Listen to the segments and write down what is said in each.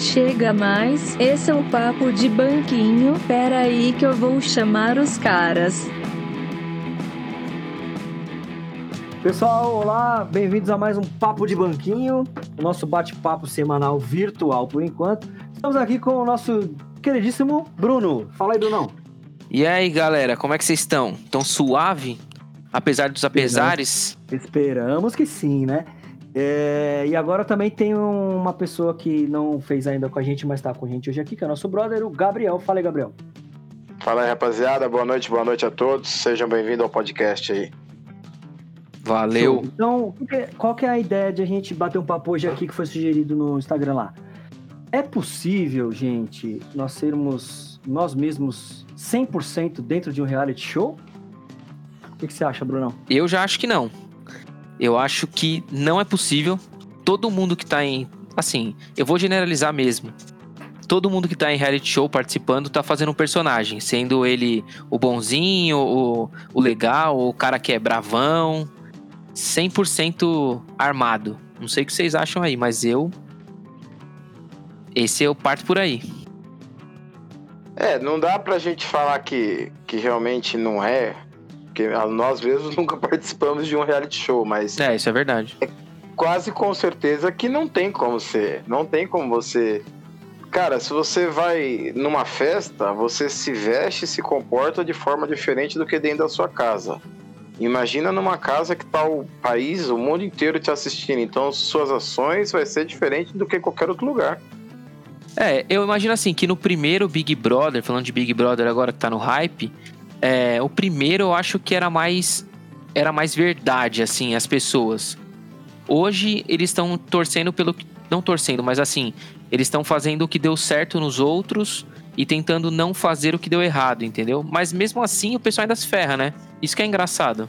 Chega mais, esse é o papo de banquinho. Pera aí que eu vou chamar os caras. Pessoal, olá, bem-vindos a mais um Papo de Banquinho, o nosso bate-papo semanal virtual por enquanto. Estamos aqui com o nosso queridíssimo Bruno. Fala aí, Brunão. E aí, galera, como é que vocês estão? Tão suave? Apesar dos apesares? Esperamos que sim, né? É, e agora também tem uma pessoa que não fez ainda com a gente, mas tá com a gente hoje aqui, que é o nosso brother, o Gabriel. Fala aí, Gabriel. Fala aí, rapaziada. Boa noite, boa noite a todos. Sejam bem-vindos ao podcast aí. Valeu. Então, qual que é a ideia de a gente bater um papo hoje aqui que foi sugerido no Instagram lá? É possível, gente, nós sermos nós mesmos 100% dentro de um reality show? O que, que você acha, Brunão? Eu já acho que não. Eu acho que não é possível. Todo mundo que tá em. Assim, eu vou generalizar mesmo. Todo mundo que tá em reality show participando tá fazendo um personagem, sendo ele o bonzinho, o, o legal, o cara que é bravão, 100% armado. Não sei o que vocês acham aí, mas eu. Esse eu parto por aí. É, não dá pra gente falar que, que realmente não é, porque nós mesmos nunca participamos de um reality show, mas. É, isso é verdade. É quase com certeza que não tem como ser. Não tem como você. Cara, se você vai numa festa, você se veste e se comporta de forma diferente do que dentro da sua casa. Imagina numa casa que tá o país, o mundo inteiro te assistindo. Então, suas ações vai ser diferente do que qualquer outro lugar. É, eu imagino assim que no primeiro Big Brother, falando de Big Brother agora que tá no hype, é, o primeiro eu acho que era mais era mais verdade, assim, as pessoas. Hoje eles estão torcendo pelo não torcendo, mas assim, eles estão fazendo o que deu certo nos outros e tentando não fazer o que deu errado, entendeu? Mas mesmo assim o pessoal ainda se ferra, né? Isso que é engraçado.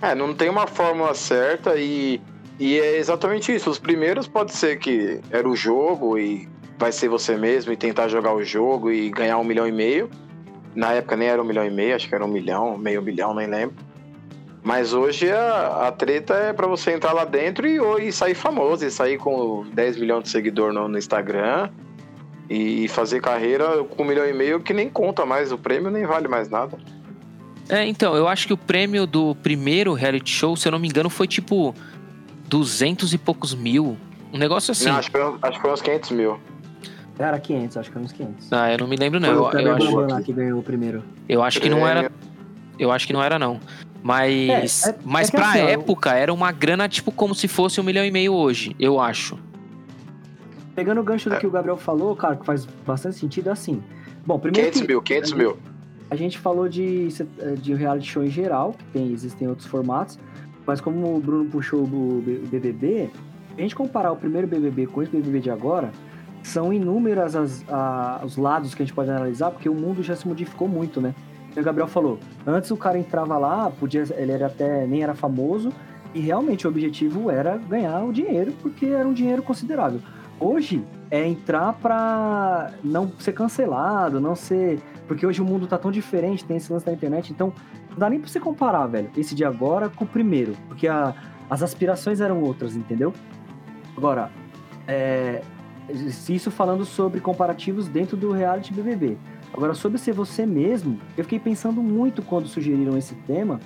É, não tem uma fórmula certa e, e é exatamente isso. Os primeiros pode ser que era o jogo e vai ser você mesmo e tentar jogar o jogo e ganhar um milhão e meio. Na época nem era um milhão e meio, acho que era um milhão, meio milhão, nem lembro. Mas hoje a, a treta é para você entrar lá dentro e, e sair famoso, e sair com 10 milhões de seguidor no, no Instagram e fazer carreira com um milhão e meio que nem conta mais, o prêmio nem vale mais nada. É, então, eu acho que o prêmio do primeiro reality show, se eu não me engano, foi tipo 200 e poucos mil. Um negócio assim. Não, acho, que foi, acho que foi uns 500 mil. Era 500, acho que era uns 500. Ah, eu não me lembro não. Foi eu, eu acho lá que ganhou o primeiro. Eu acho que não era. Eu acho que não era não. Mas, é, é, mas é pra assim, época eu... era uma grana tipo como se fosse um milhão e meio hoje, eu acho. Pegando o gancho do é. que o Gabriel falou, cara, que faz bastante sentido, é assim. Bom, primeiro 500 mil, 500 mil. A gente falou de, de reality show em geral, que tem, existem outros formatos, mas como o Bruno puxou do BBB, a gente comparar o primeiro BBB com esse BBB de agora, são inúmeras as, a, os lados que a gente pode analisar, porque o mundo já se modificou muito, né? o Gabriel falou, antes o cara entrava lá, podia, ele era até nem era famoso, e realmente o objetivo era ganhar o dinheiro, porque era um dinheiro considerável. Hoje é entrar para não ser cancelado, não ser. Porque hoje o mundo tá tão diferente, tem esse lance da internet, então não dá nem pra você comparar, velho, esse de agora com o primeiro, porque a, as aspirações eram outras, entendeu? Agora, é, isso falando sobre comparativos dentro do reality BBB. Agora, sobre ser você mesmo, eu fiquei pensando muito quando sugeriram esse tema.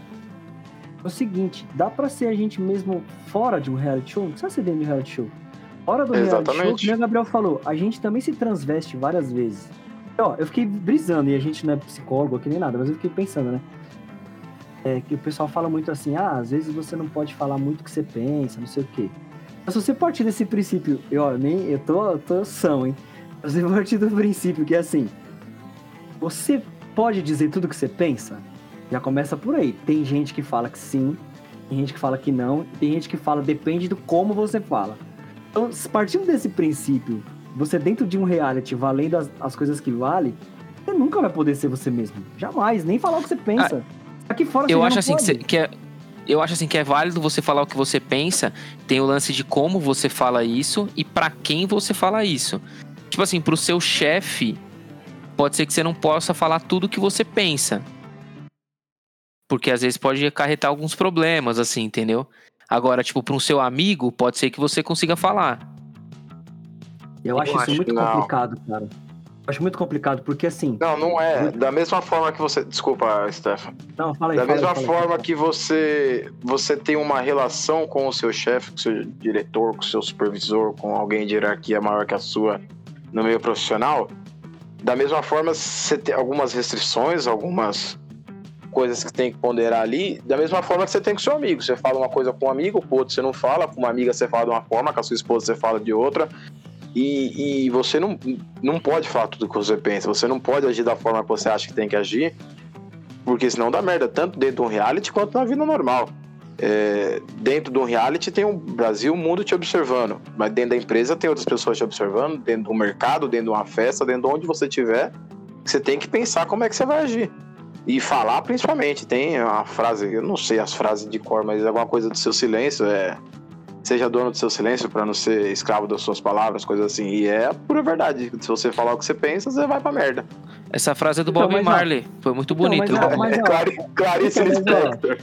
É o seguinte, dá para ser a gente mesmo fora de um reality show? Não precisa ser dentro de um reality show. Fora do Exatamente. reality show, como o Gabriel falou, a gente também se transveste várias vezes. Ó, eu fiquei brisando, e a gente não é psicólogo aqui nem nada, mas eu fiquei pensando, né? É, que o pessoal fala muito assim, ah, às vezes você não pode falar muito o que você pensa, não sei o quê. Mas se você partir desse princípio, eu, ó, nem, eu tô, eu tô são, hein? Se você partir do princípio que é assim, você pode dizer tudo o que você pensa? Já começa por aí. Tem gente que fala que sim, tem gente que fala que não, tem gente que fala depende do como você fala. Então, partindo desse princípio, você dentro de um reality valendo as, as coisas que vale, você nunca vai poder ser você mesmo. Jamais, nem falar o que você pensa. Ah, Aqui fora eu você acho assim que, que é eu acho assim que é válido você falar o que você pensa. Tem o lance de como você fala isso e para quem você fala isso. Tipo assim, pro seu chefe, pode ser que você não possa falar tudo o que você pensa. Porque às vezes pode acarretar alguns problemas, assim, entendeu? Agora, tipo, para um seu amigo, pode ser que você consiga falar. Eu, acho Eu isso acho muito complicado, cara. Acho muito complicado, porque assim. Não, não é. Da mesma forma que você. Desculpa, Stefan. Não, fala aí. Da fala aí, mesma fala aí, forma aí. que você, você tem uma relação com o seu chefe, com o seu diretor, com o seu supervisor, com alguém de hierarquia maior que a sua no meio profissional, da mesma forma você tem algumas restrições, algumas coisas que tem que ponderar ali, da mesma forma que você tem com seu amigo. Você fala uma coisa com um amigo, com outro você não fala, com uma amiga você fala de uma forma, com a sua esposa você fala de outra. E, e você não, não pode falar tudo o que você pensa, você não pode agir da forma que você acha que tem que agir, porque senão dá merda, tanto dentro de um reality quanto na vida normal. É, dentro de um reality tem o Brasil, o mundo te observando, mas dentro da empresa tem outras pessoas te observando, dentro do mercado, dentro de uma festa, dentro de onde você estiver, você tem que pensar como é que você vai agir. E falar principalmente, tem uma frase, eu não sei as frases de cor, mas alguma coisa do seu silêncio, é seja dono do seu silêncio para não ser escravo das suas palavras, coisas assim. E é a pura verdade. Se você falar o que você pensa, você vai pra merda. Essa frase é do Então, Bob mas, Marley. Foi muito Então, bonito. mas, Bob mas, Marley. ó, É Clarice Então, mas, Lispector.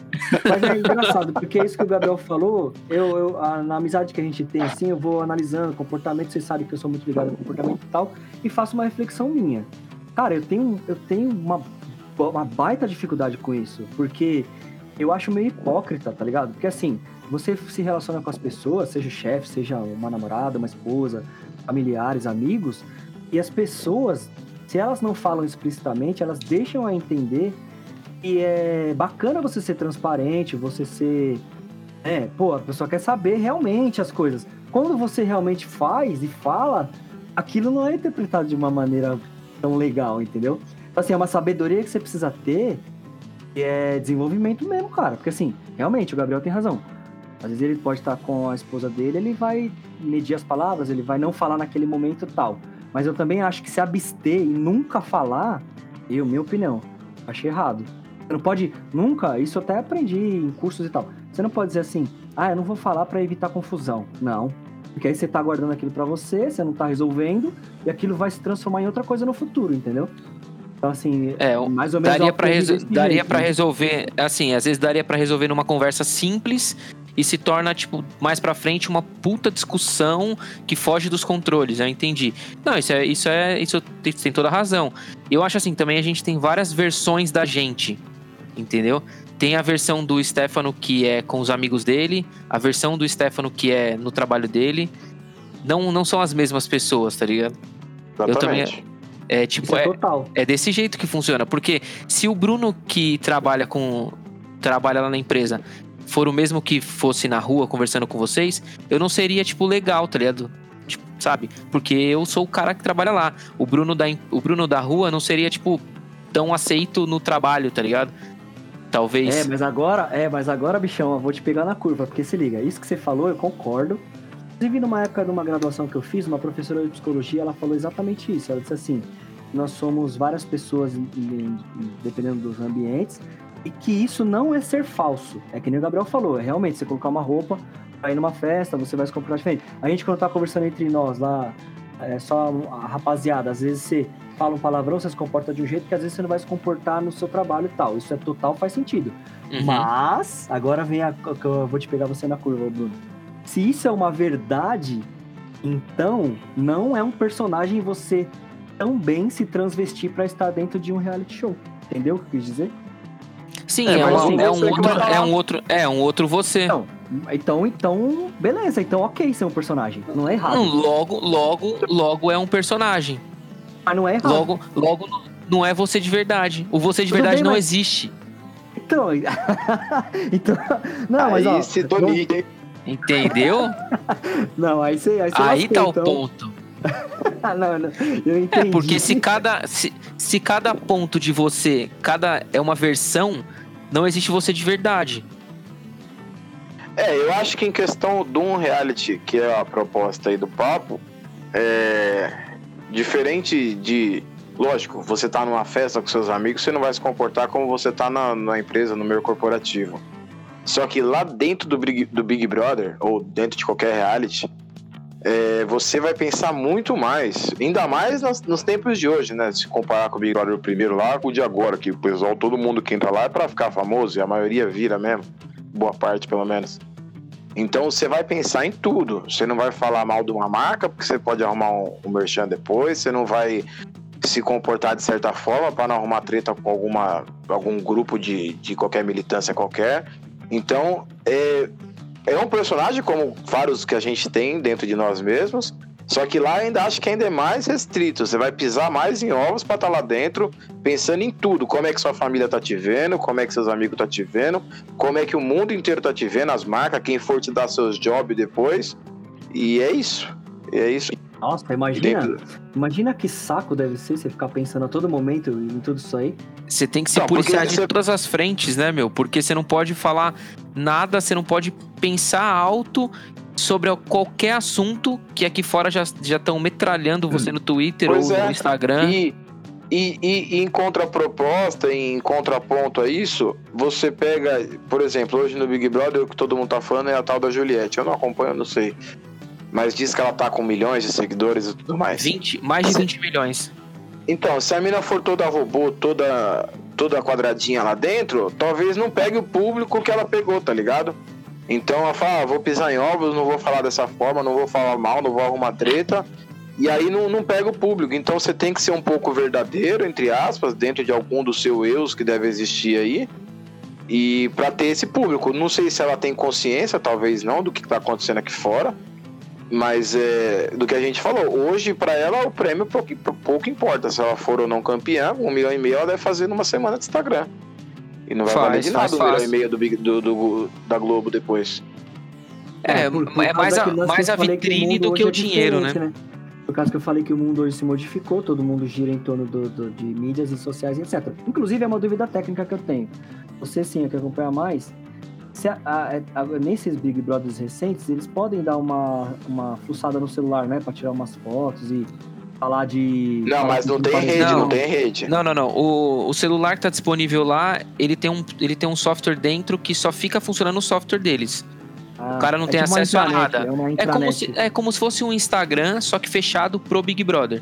Mas é engraçado, porque isso que o Gabriel falou, eu, eu a- na amizade que a gente tem, assim, eu vou analisando comportamento, vocês sabem que eu sou muito ligado ao comportamento e tal, e faço uma reflexão minha. Cara, eu tenho, eu tenho uma, uma baita dificuldade com isso, porque eu acho meio hipócrita, tá ligado? Porque assim, você se relaciona com as pessoas, seja o chefe, seja uma namorada, uma esposa, familiares, amigos, e as pessoas, se elas não falam explicitamente, elas deixam a entender e é bacana você ser transparente, você ser. É, pô, a pessoa quer saber realmente as coisas. Quando você realmente faz e fala, aquilo não é interpretado de uma maneira tão legal, entendeu? Então, assim, é uma sabedoria que você precisa ter e é desenvolvimento mesmo, cara. Porque, assim, realmente, o Gabriel tem razão. Às vezes ele pode estar com a esposa dele, ele vai medir as palavras, ele vai não falar naquele momento e tal. Mas eu também acho que se abster e nunca falar, eu, minha opinião, achei errado. Você não pode nunca, isso eu até aprendi em cursos e tal. Você não pode dizer assim, ah, eu não vou falar pra evitar confusão. Não. Porque aí você tá guardando aquilo pra você, você não tá resolvendo, e aquilo vai se transformar em outra coisa no futuro, entendeu? Então, assim, É, o- mais ou menos. daria aprendi resol- né? resolver, assim, às vezes daria pra resolver numa conversa simples e se torna, tipo, mais pra frente uma puta discussão que foge dos controles, eu entendi. Não, isso é, isso é, isso tem, toda a razão. Eu acho assim, também a gente tem várias versões da gente, entendeu? Tem a versão do Stefano que é com os amigos dele, a versão do Stefano que é no trabalho dele. Não, não são as mesmas pessoas, tá ligado? Eu também- Exatamente. É tipo, é é, total. é desse jeito que funciona. Porque se o Bruno que trabalha com. trabalha lá na empresa for o mesmo que fosse na rua conversando com vocês, eu não seria, tipo, legal, tá ligado? Tipo, sabe? Porque eu sou o cara que trabalha lá. O Bruno da, o Bruno da rua não seria, tipo, tão aceito no trabalho, tá ligado? Talvez. É, mas agora, é, mas agora, bichão, eu vou te pegar na curva, porque se liga, isso que você falou, eu concordo. Inclusive, numa época de uma graduação que eu fiz, uma professora de psicologia, ela falou exatamente isso. Ela disse assim: nós somos várias pessoas, dependendo dos ambientes, e que isso não é ser falso. É que nem o Gabriel falou, é realmente você colocar uma roupa, vai ir numa festa, você vai se comportar diferente. A gente, quando tá conversando entre nós lá, é só a rapaziada, às vezes você fala um palavrão, você se comporta de um jeito que às vezes você não vai se comportar no seu trabalho e tal. Isso é total, faz sentido. Uhum. Mas, agora vem a que eu vou te pegar você na curva, Bruno. Se isso é uma verdade, então não é um personagem você também se transvestir pra estar dentro de um reality show. Entendeu o que eu quis dizer? Sim, É, é, um, assim, é um outro. É um outro. É um outro você. Então, então, então, beleza. Então, ok ser um personagem. Não é errado. Não, logo, logo, logo é um personagem. Mas não é errado. Logo, logo não é você de verdade. O você de Tudo verdade bem, não mas- existe. Então, então, não, mas Aí ó, se hein? Entendeu? não, aí você, aí você Aí lascou, tá o então. ponto. não, não, eu entendi. É, porque se cada, se, se cada ponto de você, cada é uma versão, não existe você de verdade. É, eu acho que em questão de um reality, que é a proposta aí do papo, é diferente de. Lógico, você tá numa festa com seus amigos, você não vai se comportar como você tá na, na empresa, no meio corporativo. Só que lá dentro do Big, do Big Brother, ou dentro de qualquer reality, é, você vai pensar muito mais, ainda mais nos, nos tempos de hoje, né? Se comparar com o Big Brother primeiro lá com o de agora, que o pessoal, todo mundo que entra lá é pra ficar famoso, e a maioria vira mesmo, boa parte pelo menos. Então você vai pensar em tudo. Você não vai falar mal de uma marca, porque você pode arrumar um, um merchan depois, você não vai se comportar de certa forma para não arrumar treta com alguma, algum grupo de, de qualquer militância qualquer. Então, é, é um personagem como vários que a gente tem dentro de nós mesmos, só que lá ainda acho que ainda é mais restrito. Você vai pisar mais em ovos para estar tá lá dentro, pensando em tudo. Como é que sua família tá te vendo, como é que seus amigos tá te vendo, como é que o mundo inteiro tá te vendo, as marcas, quem for te dar seus jobs depois. E é isso. É isso. Nossa, imagina, imagina que saco deve ser você ficar pensando a todo momento em tudo isso aí. Você tem que se não, policiar de você... todas as frentes, né, meu? Porque você não pode falar nada, você não pode pensar alto sobre qualquer assunto que aqui fora já estão metralhando você no Twitter pois ou é. no Instagram. E, e, e, e, em contraproposta, em contraponto a isso, você pega, por exemplo, hoje no Big Brother, o que todo mundo tá falando é a tal da Juliette. Eu não acompanho, não sei. Mas diz que ela tá com milhões de seguidores e tudo mais. 20, mais de 20 milhões. Então, se a mina for toda robô, toda, toda quadradinha lá dentro, talvez não pegue o público que ela pegou, tá ligado? Então ela fala, ah, vou pisar em ovos, não vou falar dessa forma, não vou falar mal, não vou arrumar treta. E aí não, não pega o público. Então você tem que ser um pouco verdadeiro, entre aspas, dentro de algum dos seus erros que deve existir aí. E para ter esse público. Não sei se ela tem consciência, talvez não, do que está acontecendo aqui fora. Mas é, do que a gente falou, hoje para ela o prêmio pouco, pouco importa. Se ela for ou não campeã, um milhão e meio ela deve fazer numa semana de Instagram. E não vai faz, valer de nada um milhão e meio do, do, do, da Globo depois. É, por, por é mais a, mais a vitrine do que o é dinheiro, né? né? Por causa que eu falei que o mundo hoje se modificou, todo mundo gira em torno do, do, de mídias e sociais, etc. Inclusive, é uma dúvida técnica que eu tenho. Você sim, que acompanha mais, se a, a, a, nesses Big Brothers recentes, eles podem dar uma, uma fuçada no celular, né? Pra tirar umas fotos e falar de. Não, mas não tem rede, não. não. tem rede. Não, não, não. O, o celular que tá disponível lá, ele tem, um, ele tem um software dentro que só fica funcionando o software deles. Ah, o cara não é tem tipo acesso a nada. É, é, como se, é como se fosse um Instagram, só que fechado pro Big Brother.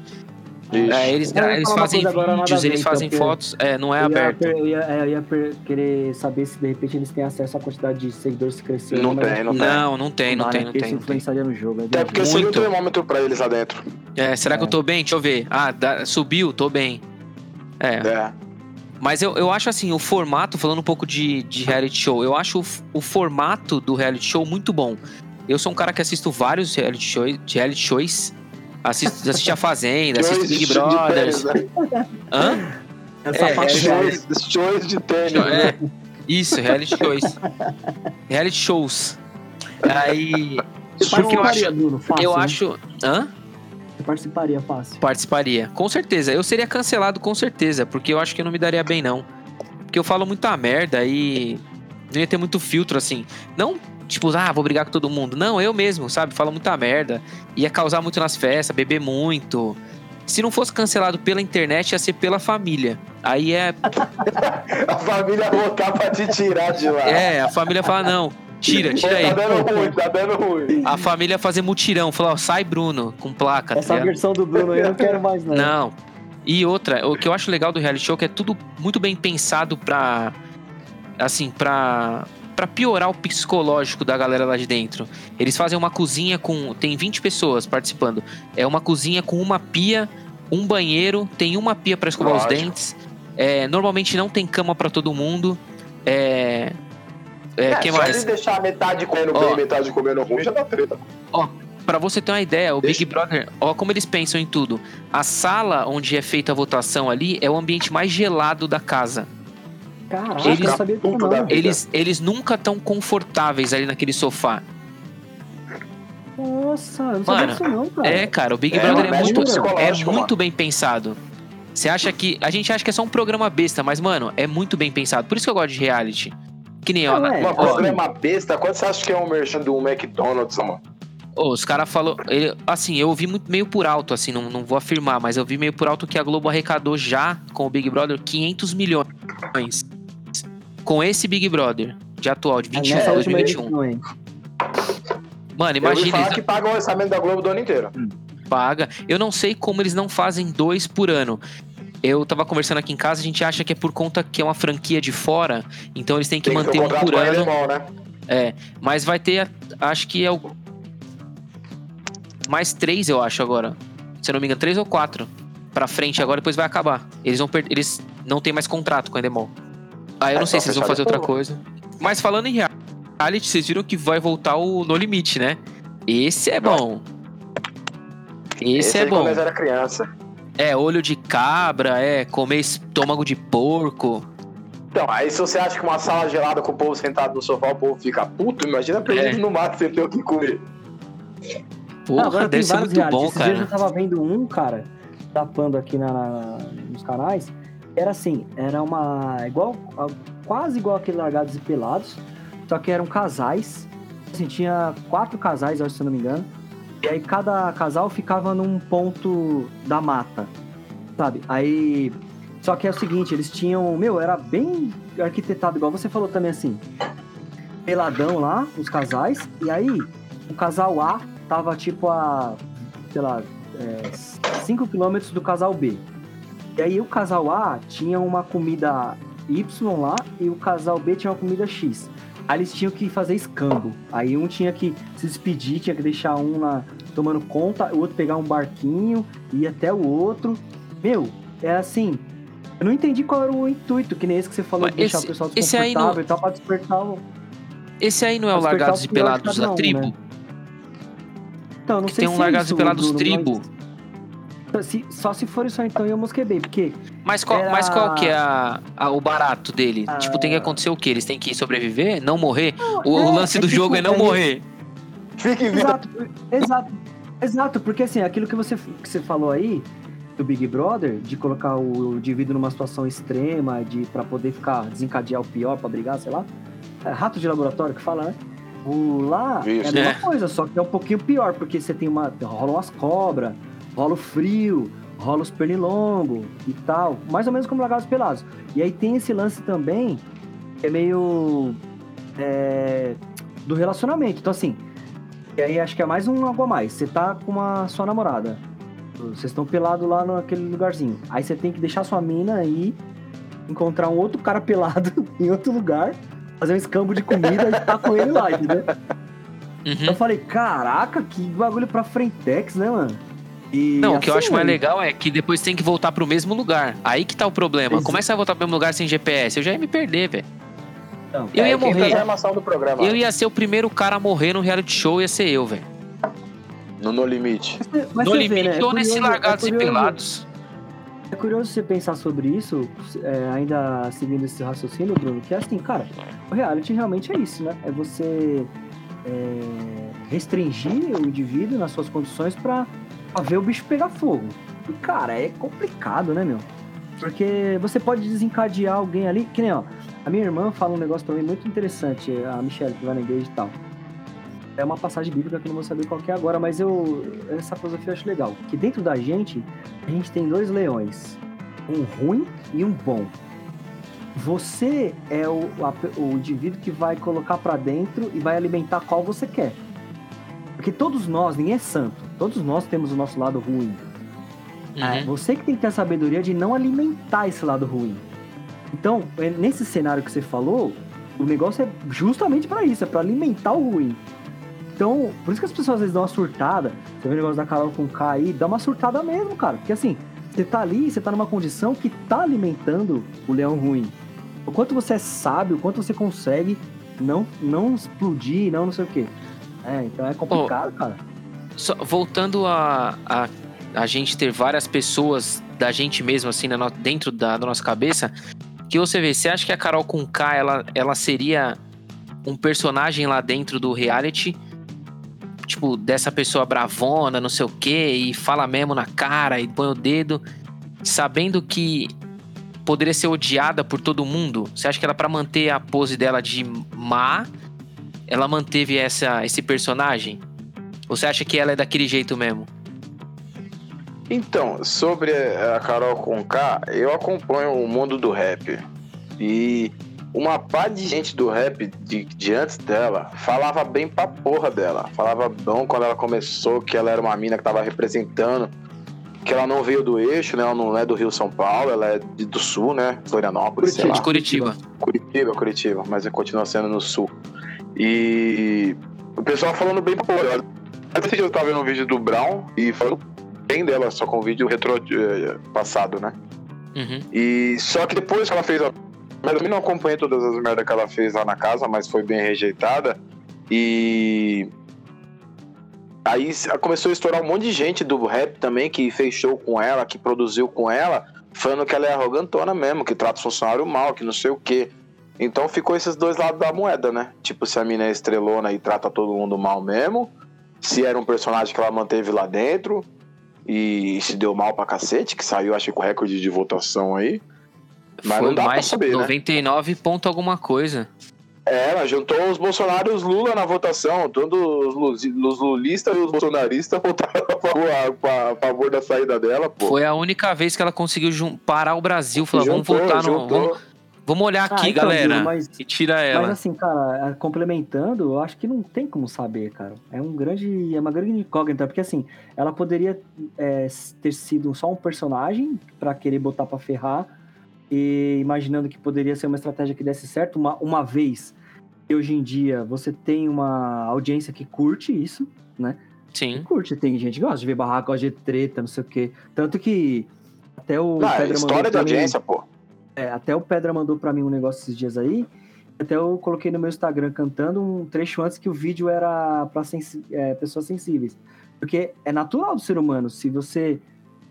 É, eles, eles fazem vídeos, eles fazem então, fotos, é, não é eu aberto. Ia, eu ia, eu ia querer saber se de repente eles têm acesso à quantidade de seguidores que cresceu. Não tem, não tem. Não, não tem, não tem, não tem. Isso influenciaria no jogo. É, porque seria um termômetro pra eles lá dentro. É, será é. que eu tô bem? Deixa eu ver. Ah, dá, subiu, tô bem. É. é. Mas eu, eu acho assim, o formato, falando um pouco de, de reality show, eu acho o, o formato do reality show muito bom. Eu sou um cara que assisto vários reality shows, reality shows Assisto, assisti A Fazenda, assisto Big Brothers. Né? Hã? Essa é, shows, shows de tênis. É, isso, reality shows. reality shows. Aí. Porque eu acho. Bruno, fácil, eu né? acho. Hã? Você participaria fácil. Participaria, com certeza. Eu seria cancelado com certeza, porque eu acho que eu não me daria bem, não. Porque eu falo muita merda e não ia ter muito filtro, assim. Não tipo, ah, vou brigar com todo mundo. Não, eu mesmo, sabe? Falo muita merda. Ia causar muito nas festas, beber muito. Se não fosse cancelado pela internet, ia ser pela família. Aí é. a família voltar pra te tirar de lá. É, a família fala, não. Tira, tira aí. Tá dando ruim, tá dando ruim. A família fazer mutirão, falar, ó, sai Bruno, com placa. Essa tá versão do Bruno aí eu não quero mais, não. Não. E outra, o que eu acho legal do reality show é que é tudo muito bem pensado pra. Assim, pra para piorar o psicológico da galera lá de dentro. Eles fazem uma cozinha com. Tem 20 pessoas participando. É uma cozinha com uma pia, um banheiro, tem uma pia para escovar Lógico. os dentes. É, normalmente não tem cama para todo mundo. É. É, é que mais? Se deixar metade comendo bem, metade comendo ruim, já dá treta. Ó, Pra você ter uma ideia, o Deixa... Big Brother, ó como eles pensam em tudo. A sala onde é feita a votação ali é o ambiente mais gelado da casa. Caraca, eles, não sabia disso não. Eles, eles nunca tão confortáveis ali naquele sofá. Nossa, eu não sabia disso não, cara. É, cara, o Big é, Brother é muito, é muito bem pensado. Você acha que. A gente acha que é só um programa besta, mas, mano, é muito bem pensado. Por isso que eu gosto de reality. Que nem, ó. É, um programa besta, quanto você acha que é um merchan do McDonald's, mano? Oh, os caras falou, assim, eu ouvi muito, meio por alto, assim, não, não vou afirmar, mas eu vi meio por alto que a Globo arrecadou já com o Big Brother 500 milhões com esse Big Brother de atual, de 21 a 2021. Mano, imagina. Eu que paga o orçamento da Globo do ano inteiro. Hum. Paga. Eu não sei como eles não fazem dois por ano. Eu tava conversando aqui em casa, a gente acha que é por conta que é uma franquia de fora, então eles têm que Tem manter que um por ano. Alemão, né? É, mas vai ter, acho que é o. Mais três, eu acho, agora. Se eu não me engano, três ou quatro. Pra frente agora, depois vai acabar. Eles vão per... Eles não tem mais contrato com a Endemol. Aí eu não É sei se eles vão fazer outra coisa. Mas falando em reality, vocês viram que vai voltar o No Limite, né? Esse é bom. Esse, é aí bom. Quando era criança. É olho de cabra, é comer estômago de porco. Então, aí se você acha que uma sala gelada com o povo sentado no sofá, o povo fica puto, imagina perdido É. no mato sem ter o que comer. Porra, Agora deve tem ser muito realities. bom, Esses dias eu cara. tava vendo um, cara, tapando aqui na, na- nos canais. Era assim, era uma. igual. quase igual aquele Largados e Pelados. Só que eram casais. Assim, tinha quatro casais, acho, se eu não me engano. E aí cada casal ficava num ponto da mata. Sabe? Aí. Só que é o seguinte, eles tinham. Meu, era bem arquitetado, igual você falou também assim. Peladão lá, os casais. E aí, o casal A tava tipo a. sei lá. 5 quilômetros do casal B. E aí o casal A tinha uma comida Y lá e o casal B tinha uma comida X. Aí eles tinham que fazer escambo. Aí um tinha que se despedir, tinha que deixar um lá tomando conta, o outro pegar um barquinho, ir até o outro. Meu, é assim. Eu não entendi qual era o intuito, que nem esse que você falou, Mas de deixar esse- o pessoal esse aí não- desconfortável e tal, pra despertar o. Esse aí não é o Largados e Pelados da um, tribo? né? Então, eu não Que sei tem um se é Largados e Pelados tribo. mas- se- só se for isso aí, então eu mosquebei, porque Mas qual, Era- mas qual que é a- a- o barato dele? Ah. Tipo, tem que acontecer o quê? Eles têm que sobreviver? Não morrer? O, o é, lance é do tipo, jogo é não é- morrer. Fique vivo. Exato, exato, exato, porque assim, aquilo que você, que você falou aí, do Big Brother, de colocar o indivíduo numa situação extrema, de para poder ficar, desencadear o pior pra brigar, sei lá. É rato de laboratório que fala, né? O lá é a mesma É. coisa, só que é um pouquinho pior, porque você tem uma. rola umas cobras, rola o frio, rola os pernilongos e tal. Mais ou menos como lagados pelados. E aí tem esse lance também, que é meio. é, do relacionamento. Então, assim, e aí acho que é mais um algo a mais. Você tá com uma sua namorada. Vocês estão pelados lá naquele lugarzinho. Aí você tem que deixar sua mina aí, encontrar um outro cara pelado em outro lugar, fazer um escambo de comida e tá com ele lá, entendeu? Uhum. Eu falei, caraca, que bagulho pra frentex, né, mano? E Não, o que eu assim, acho mais legal é que depois tem que voltar pro mesmo lugar. Aí que tá o problema. É que você vai voltar pro mesmo lugar sem GPS? Eu já ia me perder, velho. então, Eu ia É, morrer. a programa. Eu ia ser o primeiro cara a morrer no reality show, ia ser eu, velho. No No Limite. mas No você vê, limite né, é ou nesse curioso- largados é e pelados. É curioso você pensar sobre isso, é, ainda seguindo esse raciocínio, Bruno, que é assim, cara, o reality realmente é isso, né? É você é, restringir o indivíduo nas suas condições pra, pra ver o bicho pegar fogo. E, cara, é complicado, né, meu? Porque você pode desencadear alguém ali, que nem, ó, a minha irmã fala um negócio também muito interessante, a Michelle, que vai na igreja e tal. É uma passagem bíblica que eu não vou saber qual é agora, mas eu essa filosofia eu acho legal. Que dentro da gente, a gente tem dois leões. Um ruim e um bom. Você é o, a- o indivíduo que vai colocar pra dentro e vai alimentar qual você quer. Porque todos nós, ninguém é santo. Todos nós temos o nosso lado ruim. É, Uhum. você que tem que ter a sabedoria de não alimentar esse lado ruim. Então, é, nesse cenário que você falou, o negócio é justamente pra isso, é pra alimentar o ruim. Então, por isso que as pessoas às vezes dão uma surtada. Você vê o negócio da Carol com K aí, dá uma surtada mesmo, cara. Porque assim, você tá ali, você tá numa condição que tá alimentando o leão ruim. O quanto você é sábio, o quanto você consegue não, não explodir, não não sei o quê. É, então é complicado, cara. Só- voltando a, a a gente ter várias pessoas da gente mesmo, assim, no- dentro da, da nossa cabeça, que você vê, você acha que a Carol com K, ela, ela seria um personagem lá dentro do reality? Tipo, dessa pessoa bravona, não sei o quê, e fala mesmo na cara e põe o dedo, sabendo que poderia ser odiada por todo mundo? Você acha que ela, pra manter a pose dela de má, ela manteve essa, esse personagem? Ou você acha que ela é daquele jeito mesmo? Então, sobre a Carol Conká, eu acompanho o mundo do rap. E uma pá de gente do rap de, de antes dela falava bem pra porra dela. Falava bom quando ela começou, que ela era uma mina que tava representando. Que ela não veio do eixo, né? Ela não é do Rio São Paulo, ela é de- do sul, né? Florianópolis, lá. De Curitiba. Curitiba, Curitiba, mas continua sendo no sul. E o pessoal falando bem pra porra. Até que eu tava vendo um vídeo do Brown e falando bem dela, só com um vídeo retro eh, passado, né? Uhum. E só que depois que ela fez a. Mas eu não acompanhei todas as merdas que ela fez lá na casa, mas foi bem rejeitada. E. Aí começou a estourar um monte de gente do rap também que fez show com ela, que produziu com ela, falando que ela é arrogantona mesmo, que trata o funcionário mal, que não sei o quê. Então ficou esses dois lados da moeda, né? Tipo, se a mina é estrelona e trata todo mundo mal mesmo, se era um personagem que ela manteve lá dentro e se deu mal pra cacete, que saiu, acho que com recorde de votação aí. Mas Foi não dá mais pra saber, né? 99 ponto alguma coisa. É, ela juntou os Bolsonaro e os Lula na votação. Todos os, os lulistas e os bolsonaristas votaram a favor, da saída dela, pô. Foi a única vez que ela conseguiu parar o Brasil. Falar, vamos voltar no. Vamos, vamos olhar aqui, Ah, então, galera. Mas- E tira ela. Mas assim, cara, é, complementando, eu acho que não tem como saber, cara. É um grande. É uma grande incógnita, porque assim, ela poderia é, ter sido só um personagem pra querer botar pra ferrar, e imaginando que poderia ser uma estratégia que desse certo, uma, uma vez que hoje em dia você tem uma audiência que curte isso, né? Sim. Curte, tem gente que gosta de ver barraco, gosta de treta, não sei o quê. Tanto que até o Ah, Pedra história mim- audiência, pô. É, até o Pedra mandou pra mim um negócio esses dias aí. Até eu coloquei no meu Instagram cantando um trecho antes que o vídeo era pra sensi- é, pessoas sensíveis. Porque é natural do ser humano. Se você.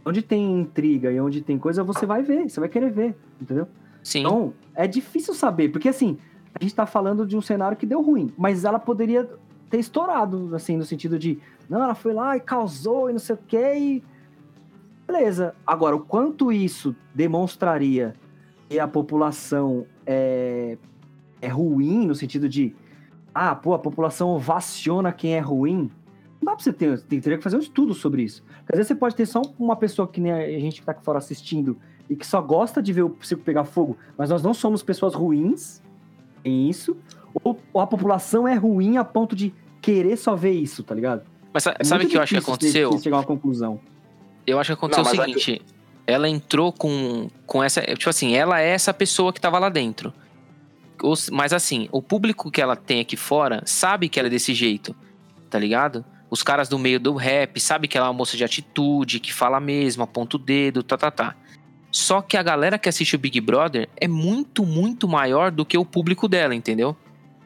Onde tem intriga e onde tem coisa, você vai ver, você vai querer ver, entendeu? Sim. Então, é difícil saber, porque assim, a gente tá falando de um cenário que deu ruim, mas ela poderia ter estourado, assim, no sentido de, não, ela foi lá e causou e não sei o quê, e. Beleza. Agora, o quanto isso demonstraria que a população é, é ruim, no sentido de, ah, pô, a população ovaciona quem é ruim, não dá pra você ter, tem, teria que fazer um estudo sobre isso. Porque às vezes você pode ter só uma pessoa que nem a gente que tá aqui fora assistindo e que só gosta de ver o circo pegar fogo, mas nós não somos pessoas ruins em isso, ou, ou a população é ruim a ponto de querer só ver isso, tá ligado? Mas É sabe o que eu acho que aconteceu? chegar a uma conclusão. Eu acho que aconteceu Não, o seguinte: ela entrou com, com essa. Tipo assim, ela é essa pessoa que tava lá dentro. Mas assim, o público que ela tem aqui fora sabe que ela é desse jeito, tá ligado? Os caras do meio do rap sabe que ela é uma moça de atitude, que fala mesmo, aponta o dedo, tá, tá, tá. Só que a galera que assiste o Big Brother é muito, muito maior do que o público dela, entendeu?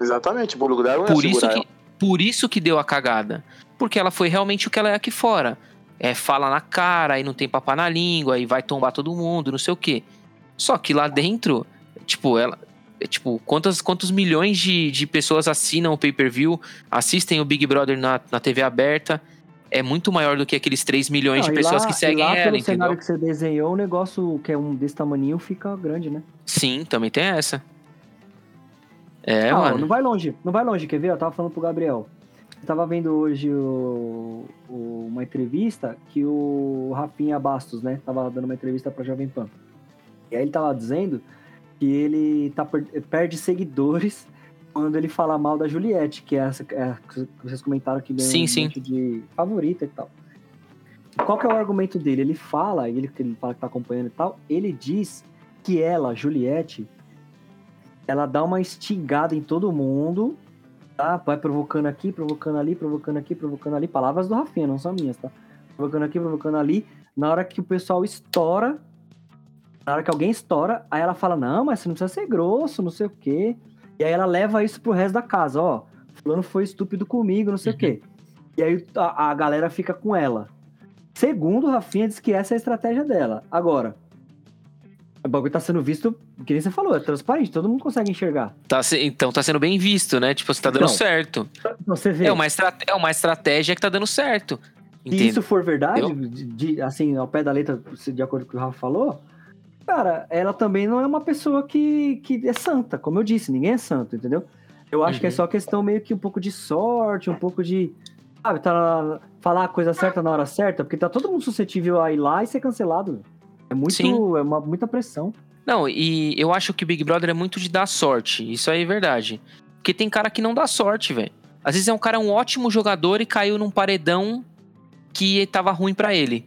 Exatamente, o público dela não ia Por isso, que, por isso que deu a cagada. Porque ela foi realmente o que ela é aqui fora. É, fala na cara, aí não tem papá na língua, aí vai tombar todo mundo, não sei o quê. Só que lá dentro, tipo, ela. é, Tipo, quantas, quantos milhões de, de pessoas assinam o pay-per-view, assistem o Big Brother na, na TV aberta? É muito maior do que aqueles 3 milhões Não, de e pessoas lá- que e seguem lá, ela, pelo entendeu? cenário que você desenhou, o negócio que é um desse tamanho fica grande, né? Sim, também tem essa. É, Ah, mano. não vai longe, não vai longe, quer ver? Eu tava falando pro Gabriel. Eu tava vendo hoje o- o- uma entrevista que o Rafinha Bastos, né? Tava dando uma entrevista pra Jovem Pan. E aí ele tava dizendo que ele tá, per- perde seguidores quando ele fala mal da Juliette, que é essa é a que vocês comentaram que ganhou Sim, um sim. de favorita e tal. Qual que é o argumento dele? Ele fala, ele, ele fala que tá acompanhando e tal, ele diz que ela, Juliette, ela dá uma estigada em todo mundo, tá? Vai provocando aqui, provocando ali, provocando aqui, provocando ali. Palavras do Rafinha, não são minhas, tá? Provocando aqui, provocando ali. Na hora que o pessoal estoura, na hora que alguém estoura, aí ela fala, não, mas você não precisa ser grosso, não sei o quê. E aí ela leva isso pro resto da casa, ó. Fulano foi estúpido comigo, não sei o quê. E aí a, a galera fica com ela. Segundo, o Rafinha diz que essa é a estratégia dela. Agora, o bagulho tá sendo visto, que nem você falou, é transparente, todo mundo consegue enxergar. Tá se- então tá sendo bem visto, né? Tipo, você tá dando Então, certo. Você vê, É uma, estrate- é uma estratégia que tá dando certo. se Entende? isso for verdade, de, de- assim, ao pé da letra, se- de acordo com o que o Rafa falou, cara, ela também não é uma pessoa que, que é santa, como eu disse, ninguém é santo, entendeu? Eu acho que é Uhum. só questão meio que um pouco de sorte, um pouco de. Sabe, tá falar a coisa certa na hora certa, porque tá todo mundo suscetível a ir lá e ser cancelado. É muito. Sim. É uma, muita pressão. Não, e eu acho que o Big Brother é muito de dar sorte. Isso aí é verdade. Porque tem cara que não dá sorte, velho. Às vezes é um cara um ótimo jogador e caiu num paredão que tava ruim pra ele.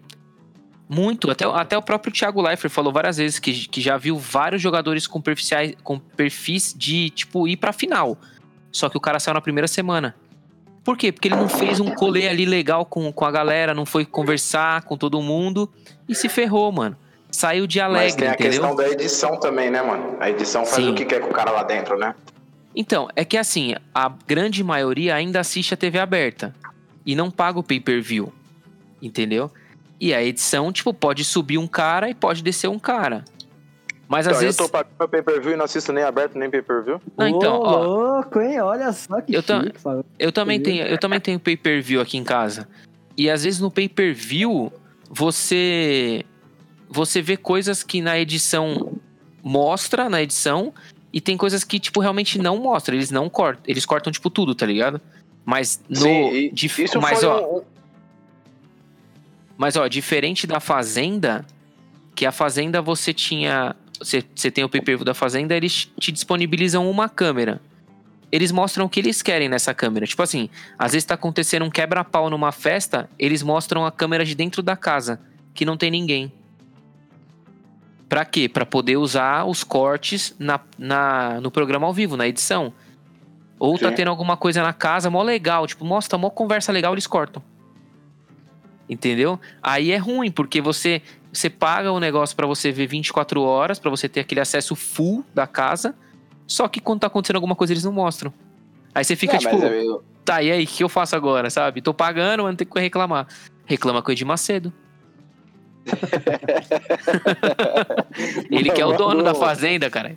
Muito. Até, até o próprio Thiago Leifert falou várias vezes que, que já viu vários jogadores com perfis, com perfis de, tipo, ir pra final. Só que o cara saiu na primeira semana. Por quê? Porque ele não fez um colê ali legal com, com a galera, não foi conversar com todo mundo e se ferrou, mano. Saiu de alegre, Mas tem a entendeu? questão da edição também, né, mano? A edição faz Sim. o que quer com o cara lá dentro, né? Então, é que assim, a grande maioria ainda assiste a TV aberta e não paga o pay-per-view, entendeu? E a edição, tipo, pode subir um cara e pode descer um cara. Mas às Então, vezes. eu tô pagando pay-per-view e não assisto nem aberto nem pay-per-view. Não, então, Ô, ó, louco, hein? Olha só que Eu chique, eu também tenho, eu também tenho pay-per-view aqui em casa. E às vezes no pay-per-view você você vê coisas que na edição mostra na edição e tem coisas que tipo realmente não mostra, eles não cortam, eles cortam tipo tudo, tá ligado? Mas no Sim, dif- isso mas ó, um- Mas, ó, diferente da Fazenda, que a Fazenda você tinha. Você, você tem o pay-per-view da Fazenda, eles te disponibilizam uma câmera. Eles mostram o que eles querem nessa câmera. Tipo assim, às vezes tá acontecendo um quebra-pau numa festa, eles mostram a câmera de dentro da casa, que não tem ninguém. Pra quê? Pra poder usar os cortes na, na, no programa ao vivo, na edição. Ou tá Sim. tendo alguma coisa na casa, mó legal, tipo, mostra mó conversa legal, eles cortam. Entendeu? Aí é ruim, porque você você paga o negócio pra você ver 24 horas, pra você ter aquele acesso full da casa. Só que quando tá acontecendo alguma coisa, eles não mostram. Aí você fica É, tipo, eu- tá, e aí, o que eu faço agora, sabe? Tô pagando, mas não tem que reclamar. Reclama com o Edir Macedo. Ele que é o dono da fazenda, cara.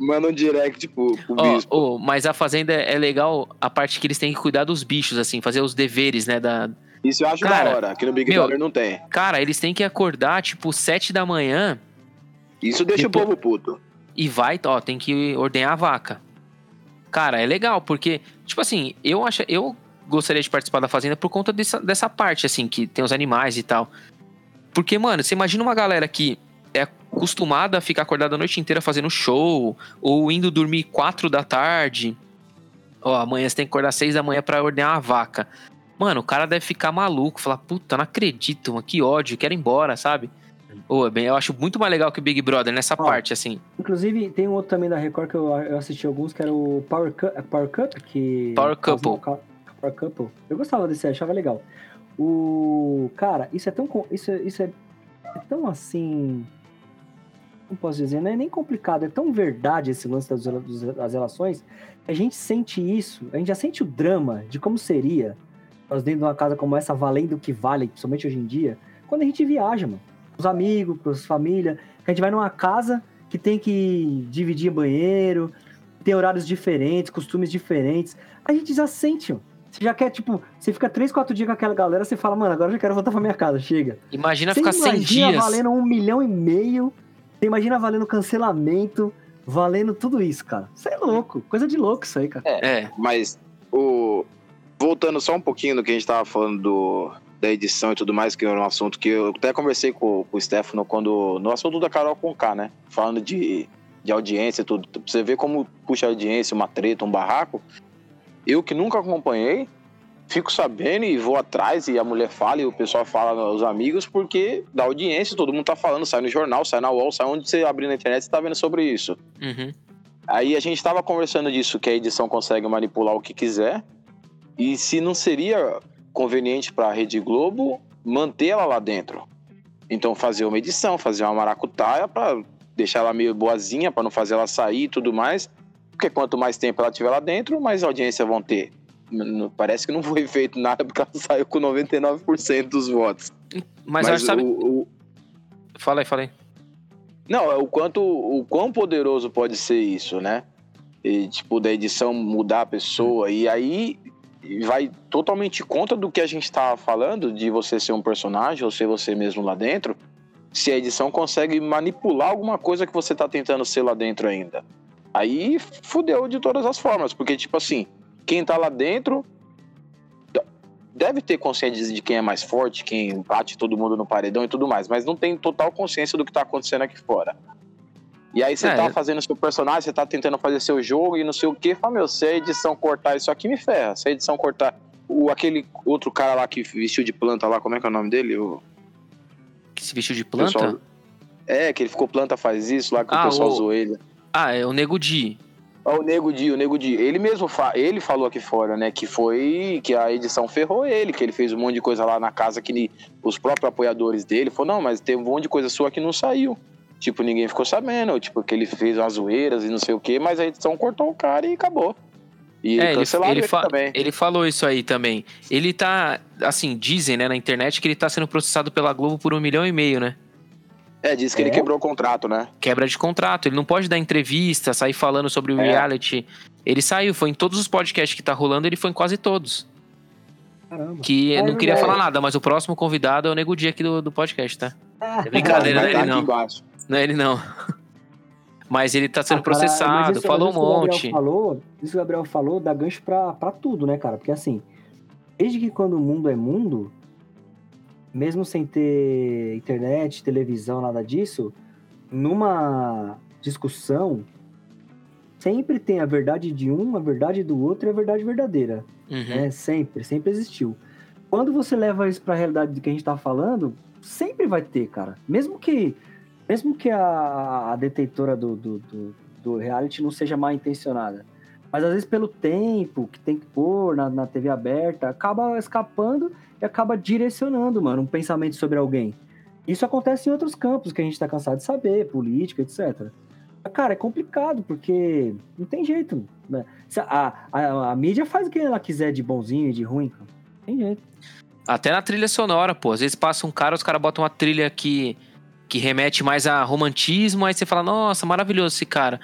Manda um direct pro, pro Ó, bispo. ô, mas a fazenda é legal a parte que eles têm que cuidar dos bichos, assim, fazer os deveres, né? Da... Isso eu acho cara, da hora. Aqui no Big meu- Brother não tem. Cara, eles têm que acordar, tipo, 7 da manhã Isso deixa Depois- o povo puto. e vai, ó, tem que ordenhar a vaca. Cara, é legal, porque, tipo assim, eu acho, eu gostaria de participar da fazenda por conta dessa, dessa parte, assim, que tem os animais e tal. Porque, mano, você imagina uma galera que é acostumada a ficar acordada a noite inteira fazendo show, ou indo dormir 4 da tarde. Ó, amanhã você tem que acordar 6 da manhã pra ordenar a vaca. Mano, o cara deve ficar maluco, falar, puta, não acredito, mano, que ódio, quero ir embora, sabe? É bem, eu acho muito mais legal que o Big Brother nessa parte, assim. Inclusive, tem um outro também da Record que eu, eu assisti alguns, que era o Power, Cu- Power Cup, que... Power Couple. Power Couple. Eu gostava desse, achava legal. O... Cara, isso é tão... Isso, é- isso é, é tão assim... Não posso dizer, não é nem complicado, é tão verdade esse lance das, das relações. A gente sente isso, a gente já sente o drama de como seria nós dentro de uma casa como essa, valendo o que vale, principalmente hoje em dia, quando a gente viaja, mano. Os amigos, as famílias. que A gente vai numa casa que tem que dividir banheiro, tem horários diferentes, costumes diferentes. A gente já sente, mano. Você já quer, tipo, você fica três, quatro dias com aquela galera, você fala, mano, agora eu já quero voltar pra minha casa, chega. Imagina Você ficar 100 imagina dias. valendo um milhão e meio, você imagina valendo cancelamento, valendo tudo isso, cara. Isso é louco, coisa de louco isso aí, cara. É, Mas o. Voltando só um pouquinho no que a gente tava falando do, da edição e tudo mais, que era um assunto que eu até conversei com, com o Stefano quando. No assunto da Carol com K, né? Falando de, de audiência e tudo. Você ver como puxa a audiência, uma treta, um barraco. Eu que nunca acompanhei, fico sabendo e vou atrás, e a mulher fala, e o pessoal fala, os amigos, porque da audiência, todo mundo tá falando, sai no jornal, sai na UOL, sai onde você abrir na internet, você tá vendo sobre isso. uhum. Aí a gente tava conversando disso, que a edição consegue manipular o que quiser. E se não seria conveniente para a Rede Globo manter ela lá dentro. Então fazer uma edição, fazer uma maracutaia para deixar ela meio boazinha, para não fazer ela sair e tudo mais. Porque quanto mais tempo ela tiver lá dentro, mais audiência vão ter. Parece que não foi feito nada porque ela saiu com 99% dos votos. Mas, eu acho, sabe. o, o- Fala aí, fala aí. Não, é o quanto, o quão poderoso pode ser isso, né? E, tipo, da edição mudar a pessoa. E aí vai totalmente contra do que a gente tava falando, de você ser um personagem ou ser você mesmo lá dentro. Se a edição consegue manipular alguma coisa que você tá tentando ser lá dentro ainda. Aí fudeu de todas as formas, porque, tipo assim, quem tá lá dentro deve ter consciência de quem é mais forte, quem bate todo mundo no paredão e tudo mais, mas não tem total consciência do que tá acontecendo aqui fora. E aí você É, tá fazendo seu personagem, você tá tentando fazer seu jogo e não sei o que, fala, meu, se a edição cortar isso aqui, me ferra. Se a edição cortar o, aquele outro cara lá que vestiu de planta lá, como é que é o nome dele? O Que se vestiu de planta? pessoal- É, que ele ficou planta faz isso lá, que Ah, o pessoal o- zoou ele. Ah, é o Nego Di. Ó, o Nego Di, o Nego Di, ele mesmo fa ele falou aqui fora, né, que foi que a edição ferrou ele, que ele fez um monte de coisa lá na casa que os próprios apoiadores dele falou, não, mas teve um monte de coisa sua que não saiu. Tipo, ninguém ficou sabendo, tipo, que ele fez umas zoeiras e não sei o quê, mas a edição cortou o cara e acabou. E É, ele, ele, ele, fa- também. ele falou isso aí também. Ele tá, assim, dizem, né, na internet que ele tá sendo processado pela Globo por um milhão e meio, né? É, disse que ele É? quebrou o contrato, né? Quebra de contrato. Ele não pode dar entrevista, sair falando sobre o É. reality. Ele saiu, foi em todos os podcasts que tá rolando, ele foi em quase todos. Caramba. Que É não queria verdade. falar nada, mas o próximo convidado é o Nego Dia aqui do, do podcast, tá? Ah, É brincadeira, Vai né? tá Ele não. embaixo. Não é ele não. Mas ele tá sendo Ah, cara, processado, isso- falou um monte. Falou, isso que o Gabriel falou dá gancho pra, pra tudo, né, cara? Porque assim, desde que quando o mundo é mundo, mesmo sem ter internet, televisão, nada disso, numa discussão, sempre tem a verdade de um, a verdade do outro e a verdade verdadeira. Uhum. né? Sempre, sempre existiu. Quando você leva isso pra realidade do que a gente tá falando, sempre vai ter, cara. Mesmo que, mesmo que a, a detentora do, do, do, do reality não seja mal intencionada. Mas às vezes pelo tempo que tem que pôr na, na TV aberta, acaba escapando e acaba direcionando, mano, um pensamento sobre alguém. Isso acontece em outros campos que a gente tá cansado de saber, política, etc. Cara, é complicado, porque não tem jeito. Né? A, a, a mídia faz o que ela quiser de bonzinho e de ruim, cara. Não Tem jeito. Até na trilha sonora, pô. Às vezes passa um cara, os caras botam uma trilha que, que remete mais a romantismo, aí você fala, nossa, maravilhoso esse cara.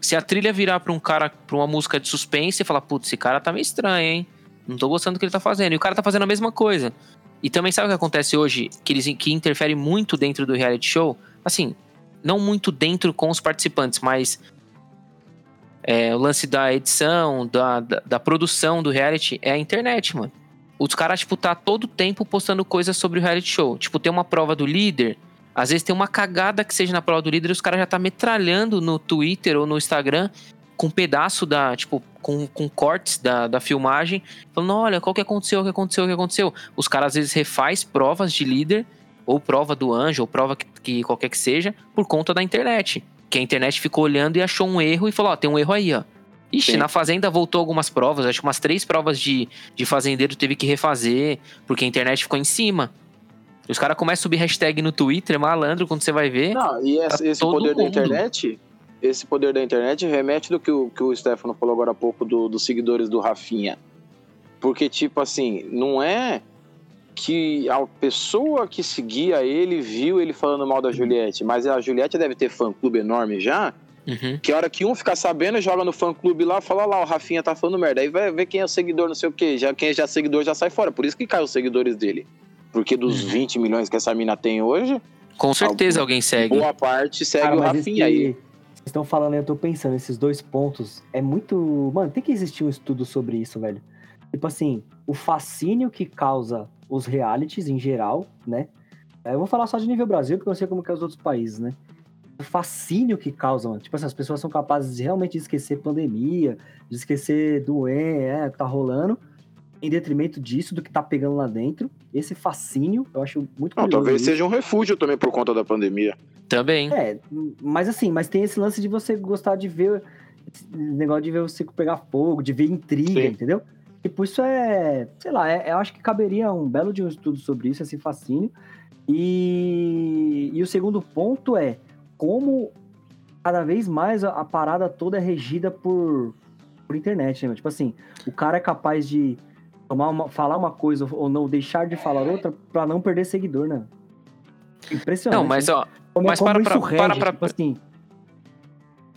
Se a trilha virar pra um cara, pra uma música de suspense, você fala, putz, esse cara tá meio estranho, hein? Não tô gostando do que ele tá fazendo. E o cara tá fazendo a mesma coisa. E também sabe o que acontece hoje? Que eles que interfere muito dentro do reality show? Assim, não muito dentro com os participantes, mas é, o lance da edição, da, da, da produção do reality é a internet, mano. Os caras, tipo, tá todo tempo postando coisas sobre o reality show. Tipo, tem uma prova do líder, às vezes tem uma cagada que seja na prova do líder e os caras já tá metralhando no Twitter ou no Instagram com um pedaço da, tipo, com, com cortes da, da filmagem, falando, olha, qual que aconteceu, o que aconteceu, o que aconteceu. Os caras às vezes refaz provas de líder, ou prova do anjo, ou prova que, que qualquer que seja, por conta da internet. Que a internet ficou olhando e achou um erro e falou, ó, tem um erro aí, ó. Ixi, Sim. na Fazenda voltou algumas provas, acho que umas três provas de, de fazendeiro teve que refazer, porque a internet ficou em cima. Os caras começam a subir hashtag no Twitter, malandro, quando você vai ver. Não, e esse, esse É, todo poder da mundo. internet, esse poder da internet remete do que o, que o Stefano falou agora há pouco do- dos seguidores do Rafinha. Porque, tipo assim, não é que a pessoa que seguia ele viu ele falando mal da Juliette, mas a Juliette deve ter fã-clube enorme já, Uhum. que a hora que um ficar sabendo, joga no fã-clube lá, fala lá, o Rafinha tá falando merda. Aí vai ver quem é o seguidor, não sei o quê. Já, quem é já seguidor já sai fora. Por isso que cai os seguidores dele. Porque dos Uhum. 20 milhões que essa mina tem hoje, Com certeza alguém segue. boa parte segue Cara, o Rafinha aí. Vocês estão falando, eu tô pensando, esses dois pontos é muito. Mano, tem que existir um estudo sobre isso, velho. Tipo assim, o fascínio que causa os realities em geral, né? É, Eu vou falar só de nível Brasil, porque eu não sei como que é os outros países, né? O fascínio que causam, tipo assim, as pessoas são capazes de realmente esquecer pandemia, de esquecer doença, é, o que tá rolando, em detrimento disso, do que tá pegando lá dentro. Esse fascínio, eu acho muito Não, talvez isso. seja um refúgio também por conta da pandemia. Também. É, mas assim, mas tem esse lance de você gostar de ver esse negócio de ver você pegar fogo, de ver intriga, Sim. entendeu? Tipo, isso é, sei lá, é- eu acho que caberia um belo de um estudo sobre isso, esse fascínio. E, e o segundo ponto é como cada vez mais a, a parada toda é regida por, por internet, né? Tipo assim, o cara é capaz de uma, falar uma coisa ou não deixar de falar outra pra não perder seguidor, né? Impressionante. Não, mas né? ó, Como, Mas como para isso pra- rege, para pra- tipo assim,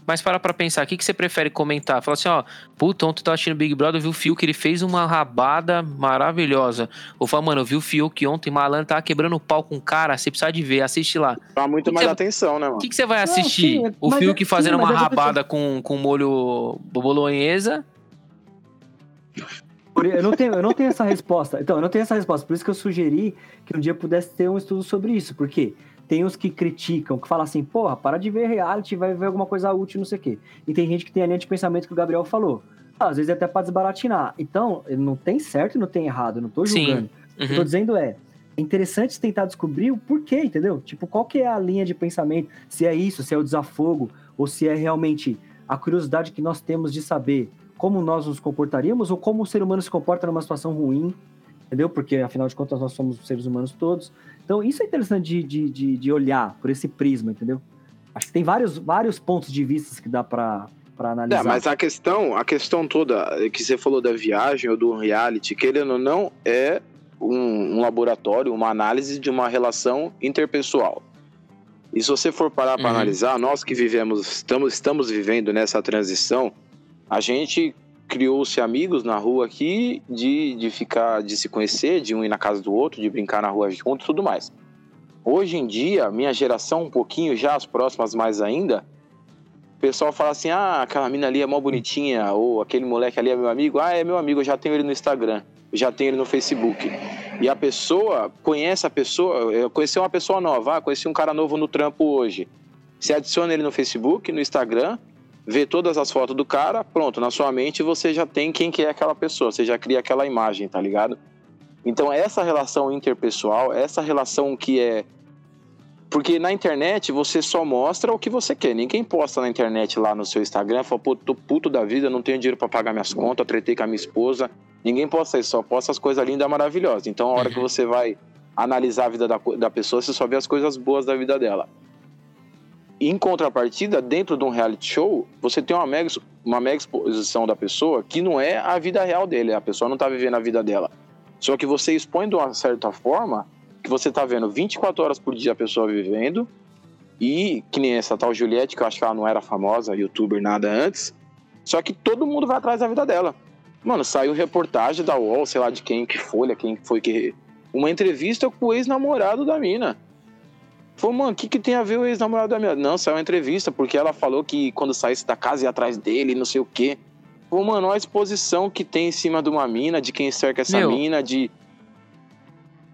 mas para pra pensar, o que, que você prefere comentar? Fala assim, ó, puta, ontem eu tava assistindo Big Brother, eu vi o Fio que ele fez uma rabada maravilhosa. Ou fala, mano, eu vi o Fio que ontem malandro tava quebrando o pau com o cara, você precisa de ver, assiste lá. Chama muito Que mais que- atenção, né, mano? O que, que você vai Não, assistir? sim, é- o mas Fio é- que fazendo sim, mas uma é do que eu tô- rabada com, com molho bolonhesa. Eu, não tenho, eu não tenho essa resposta. Então, eu não tenho essa resposta. Por isso que eu sugeri que um dia pudesse ter um estudo sobre isso. Porque tem os que criticam, que falam assim, porra, para de ver reality, vai ver alguma coisa útil, não sei o quê. E tem gente que tem a linha de pensamento que o Gabriel falou. Ah, às vezes é até pra desbaratinar. Então, não tem certo e não tem errado, não tô julgando. O que eu tô Uhum. dizendo é, é interessante tentar descobrir o porquê, entendeu? Tipo, qual que é a linha de pensamento? Se é isso, se é o desafogo, ou se é realmente a curiosidade que nós temos de saber como nós nos comportaríamos ou como o ser humano se comporta numa situação ruim, entendeu? Porque afinal de contas nós somos seres humanos todos. Então isso é interessante de, de, de, olhar por esse prisma, entendeu? Acho que tem vários, vários pontos de vista que dá para analisar. É, mas a questão, a questão toda que você falou da viagem ou do reality, querendo ou não, é um, um laboratório, uma análise de uma relação interpessoal. E se você for parar para Uhum. analisar, nós que vivemos, estamos, estamos vivendo nessa transição, a gente criou-se amigos na rua aqui de, de ficar, de se conhecer, de um ir na casa do outro, de brincar na rua junto, tudo mais. Hoje em dia, minha geração um pouquinho já, as próximas mais ainda, o pessoal fala assim: "Ah, aquela mina ali é mó bonitinha", ou aquele moleque ali é meu amigo. "Ah, é meu amigo, eu já tenho ele no Instagram, já tenho ele no Facebook". E a pessoa conhece a pessoa, eu conheci uma pessoa nova, ah, conheci um cara novo no trampo hoje. Você adiciona ele no Facebook, no Instagram, vê todas as fotos do cara, pronto, na sua mente você já tem quem que é aquela pessoa, você já cria aquela imagem, tá ligado? Então essa relação interpessoal, essa relação que é porque na internet você só mostra o que você quer. Ninguém posta na internet lá no seu Instagram, fala, pô, tô puto da vida, não tenho dinheiro pra pagar minhas contas, tretei com a minha esposa. Ninguém posta isso, só posta as coisas lindas e maravilhosas. Então a hora que você vai analisar a vida da, da pessoa, você só vê as coisas boas da vida dela. Em contrapartida, dentro de um reality show, você tem uma mega, uma mega exposição da pessoa que não é a vida real dele, a pessoa não tá vivendo a vida dela. Só que você expõe de uma certa forma que você tá vendo 24 horas por dia a pessoa vivendo e que nem essa tal Juliette, que eu acho que ela não era famosa, youtuber, nada antes. Só que todo mundo vai atrás da vida dela. Mano, saiu reportagem da UOL, sei lá de quem, que Folha, quem foi que. Uma entrevista com o ex-namorado da mina. Falou, mano, o que, que tem a ver o ex-namorado da mina? Não, saiu uma entrevista, porque ela falou que quando saísse da casa ia atrás dele, não sei o quê. Falou, mano, olha a exposição que tem em cima de uma mina, de quem cerca essa Meu. mina, de.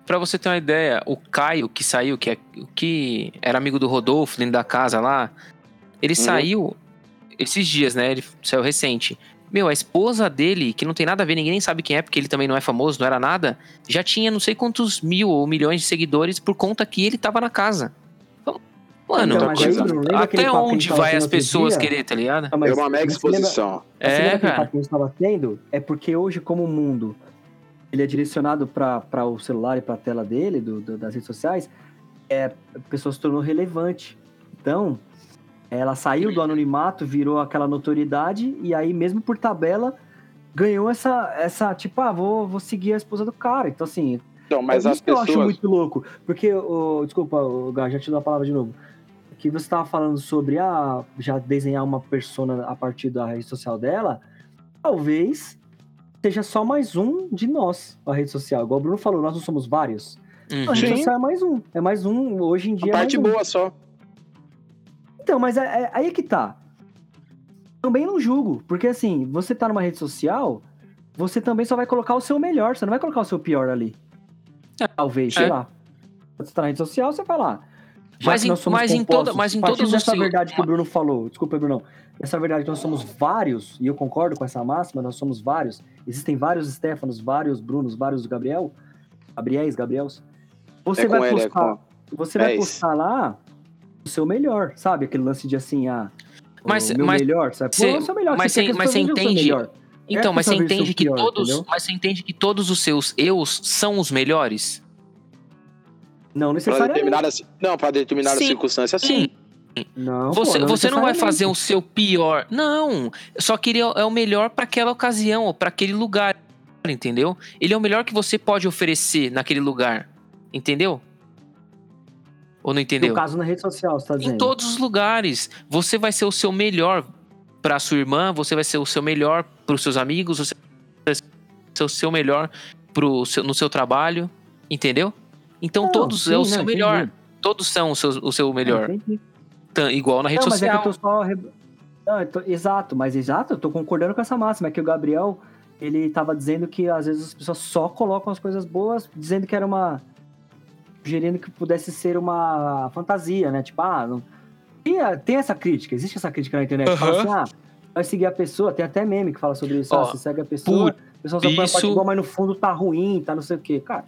Pra você ter uma ideia, o Caio que saiu, que, é, que era amigo do Rodolfo dentro da casa lá, ele saiu esses dias, né? Ele saiu recente. Meu, a esposa dele, que não tem nada a ver, ninguém nem sabe quem é, porque ele também não é famoso, não era nada, já tinha não sei quantos mil ou milhões de seguidores por conta que ele tava na casa. Então, mano, Então, aí, aquele até onde vai as pessoas dia? querer, tá ligado? Ah, mas- é uma mega exposição. Você lembra É, cara. que a gente estava tendo? É porque hoje, como o mundo ele é direcionado para o celular e para a tela dele, do, do- das redes sociais, é, a pessoa se tornou relevante. Então, ela saiu do anonimato, virou aquela notoriedade, e aí, mesmo por tabela, ganhou essa, essa tipo, ah, vou, vou seguir a esposa do cara. Então, assim, Então, mas é as isso que eu acho pessoas. muito louco. Porque, o, desculpa, o Gá, já te dou a palavra de novo. Que você estava falando sobre ah, já desenhar uma persona a partir da rede social dela. Talvez seja só mais um de nós, a rede social. Igual o Bruno falou, nós não somos vários. Uhum. A rede Sim. social é mais um. É mais um, hoje em A dia. é parte mais um. boa só. Então, mas é, é- aí é que tá. Também não julgo, porque assim, você tá numa rede social, você também só vai colocar o seu melhor, você não vai colocar o seu pior ali. Talvez, sei É. lá. Você tá na rede social, você vai lá. Já Mas em- nós somos mas em toda- mas em todos os dessa verdade que o Bruno falou, desculpa, Bruno, essa verdade que nós somos vários, e eu concordo com essa máxima, nós somos vários, existem vários Stefanos, vários Brunos, vários Gabriel, Gabriéis, Gabriels, você É vai ele, é postar, você vai é postar lá o seu melhor, sabe? Aquele lance de assim, ah, Mas- o meu mas melhor, sabe? cê- Pô, o seu melhor, mas você mas pessoas cê vejam o seu entende- melhor. Então, É mas você entende que pior, todos, entendeu? mas você entende que todos os seus eus são os melhores? Não Pra necessariamente. não, para determinadas Sim. circunstâncias, sim. Não, Você, pô, você não vai fazer o seu pior. Não. Só que ele é é o melhor para aquela ocasião ou para aquele lugar. Entendeu? Ele é o melhor que você pode oferecer naquele lugar. Entendeu? Ou não entendeu? No caso, na rede social, você tá dizendo. Em todos os lugares. Você vai ser o seu melhor para sua irmã, você vai ser o seu melhor para os seus amigos, você vai ser o seu melhor pro seu, no seu trabalho. Entendeu? Então Não, todos sim, é o não, seu entendi. melhor. Todos são o seu, o seu melhor. Entendi. Tan- Igual na rede Não, mas é social. eu tô só. Não, tô- Exato, mas exato, eu tô concordando com essa máxima. É que o Gabriel, ele tava dizendo que às vezes as pessoas só colocam as coisas boas, dizendo que era uma. Sugerindo que pudesse ser uma fantasia, né? Tipo, ah, não. Tem, a- tem essa crítica, existe essa crítica na internet. Fala assim, ah, vai seguir a pessoa, tem até meme que fala sobre isso. Ó, ah, você segue a pessoa, a pessoa só põe a parte isso- boa, mas no fundo tá ruim, tá não sei o quê. Cara,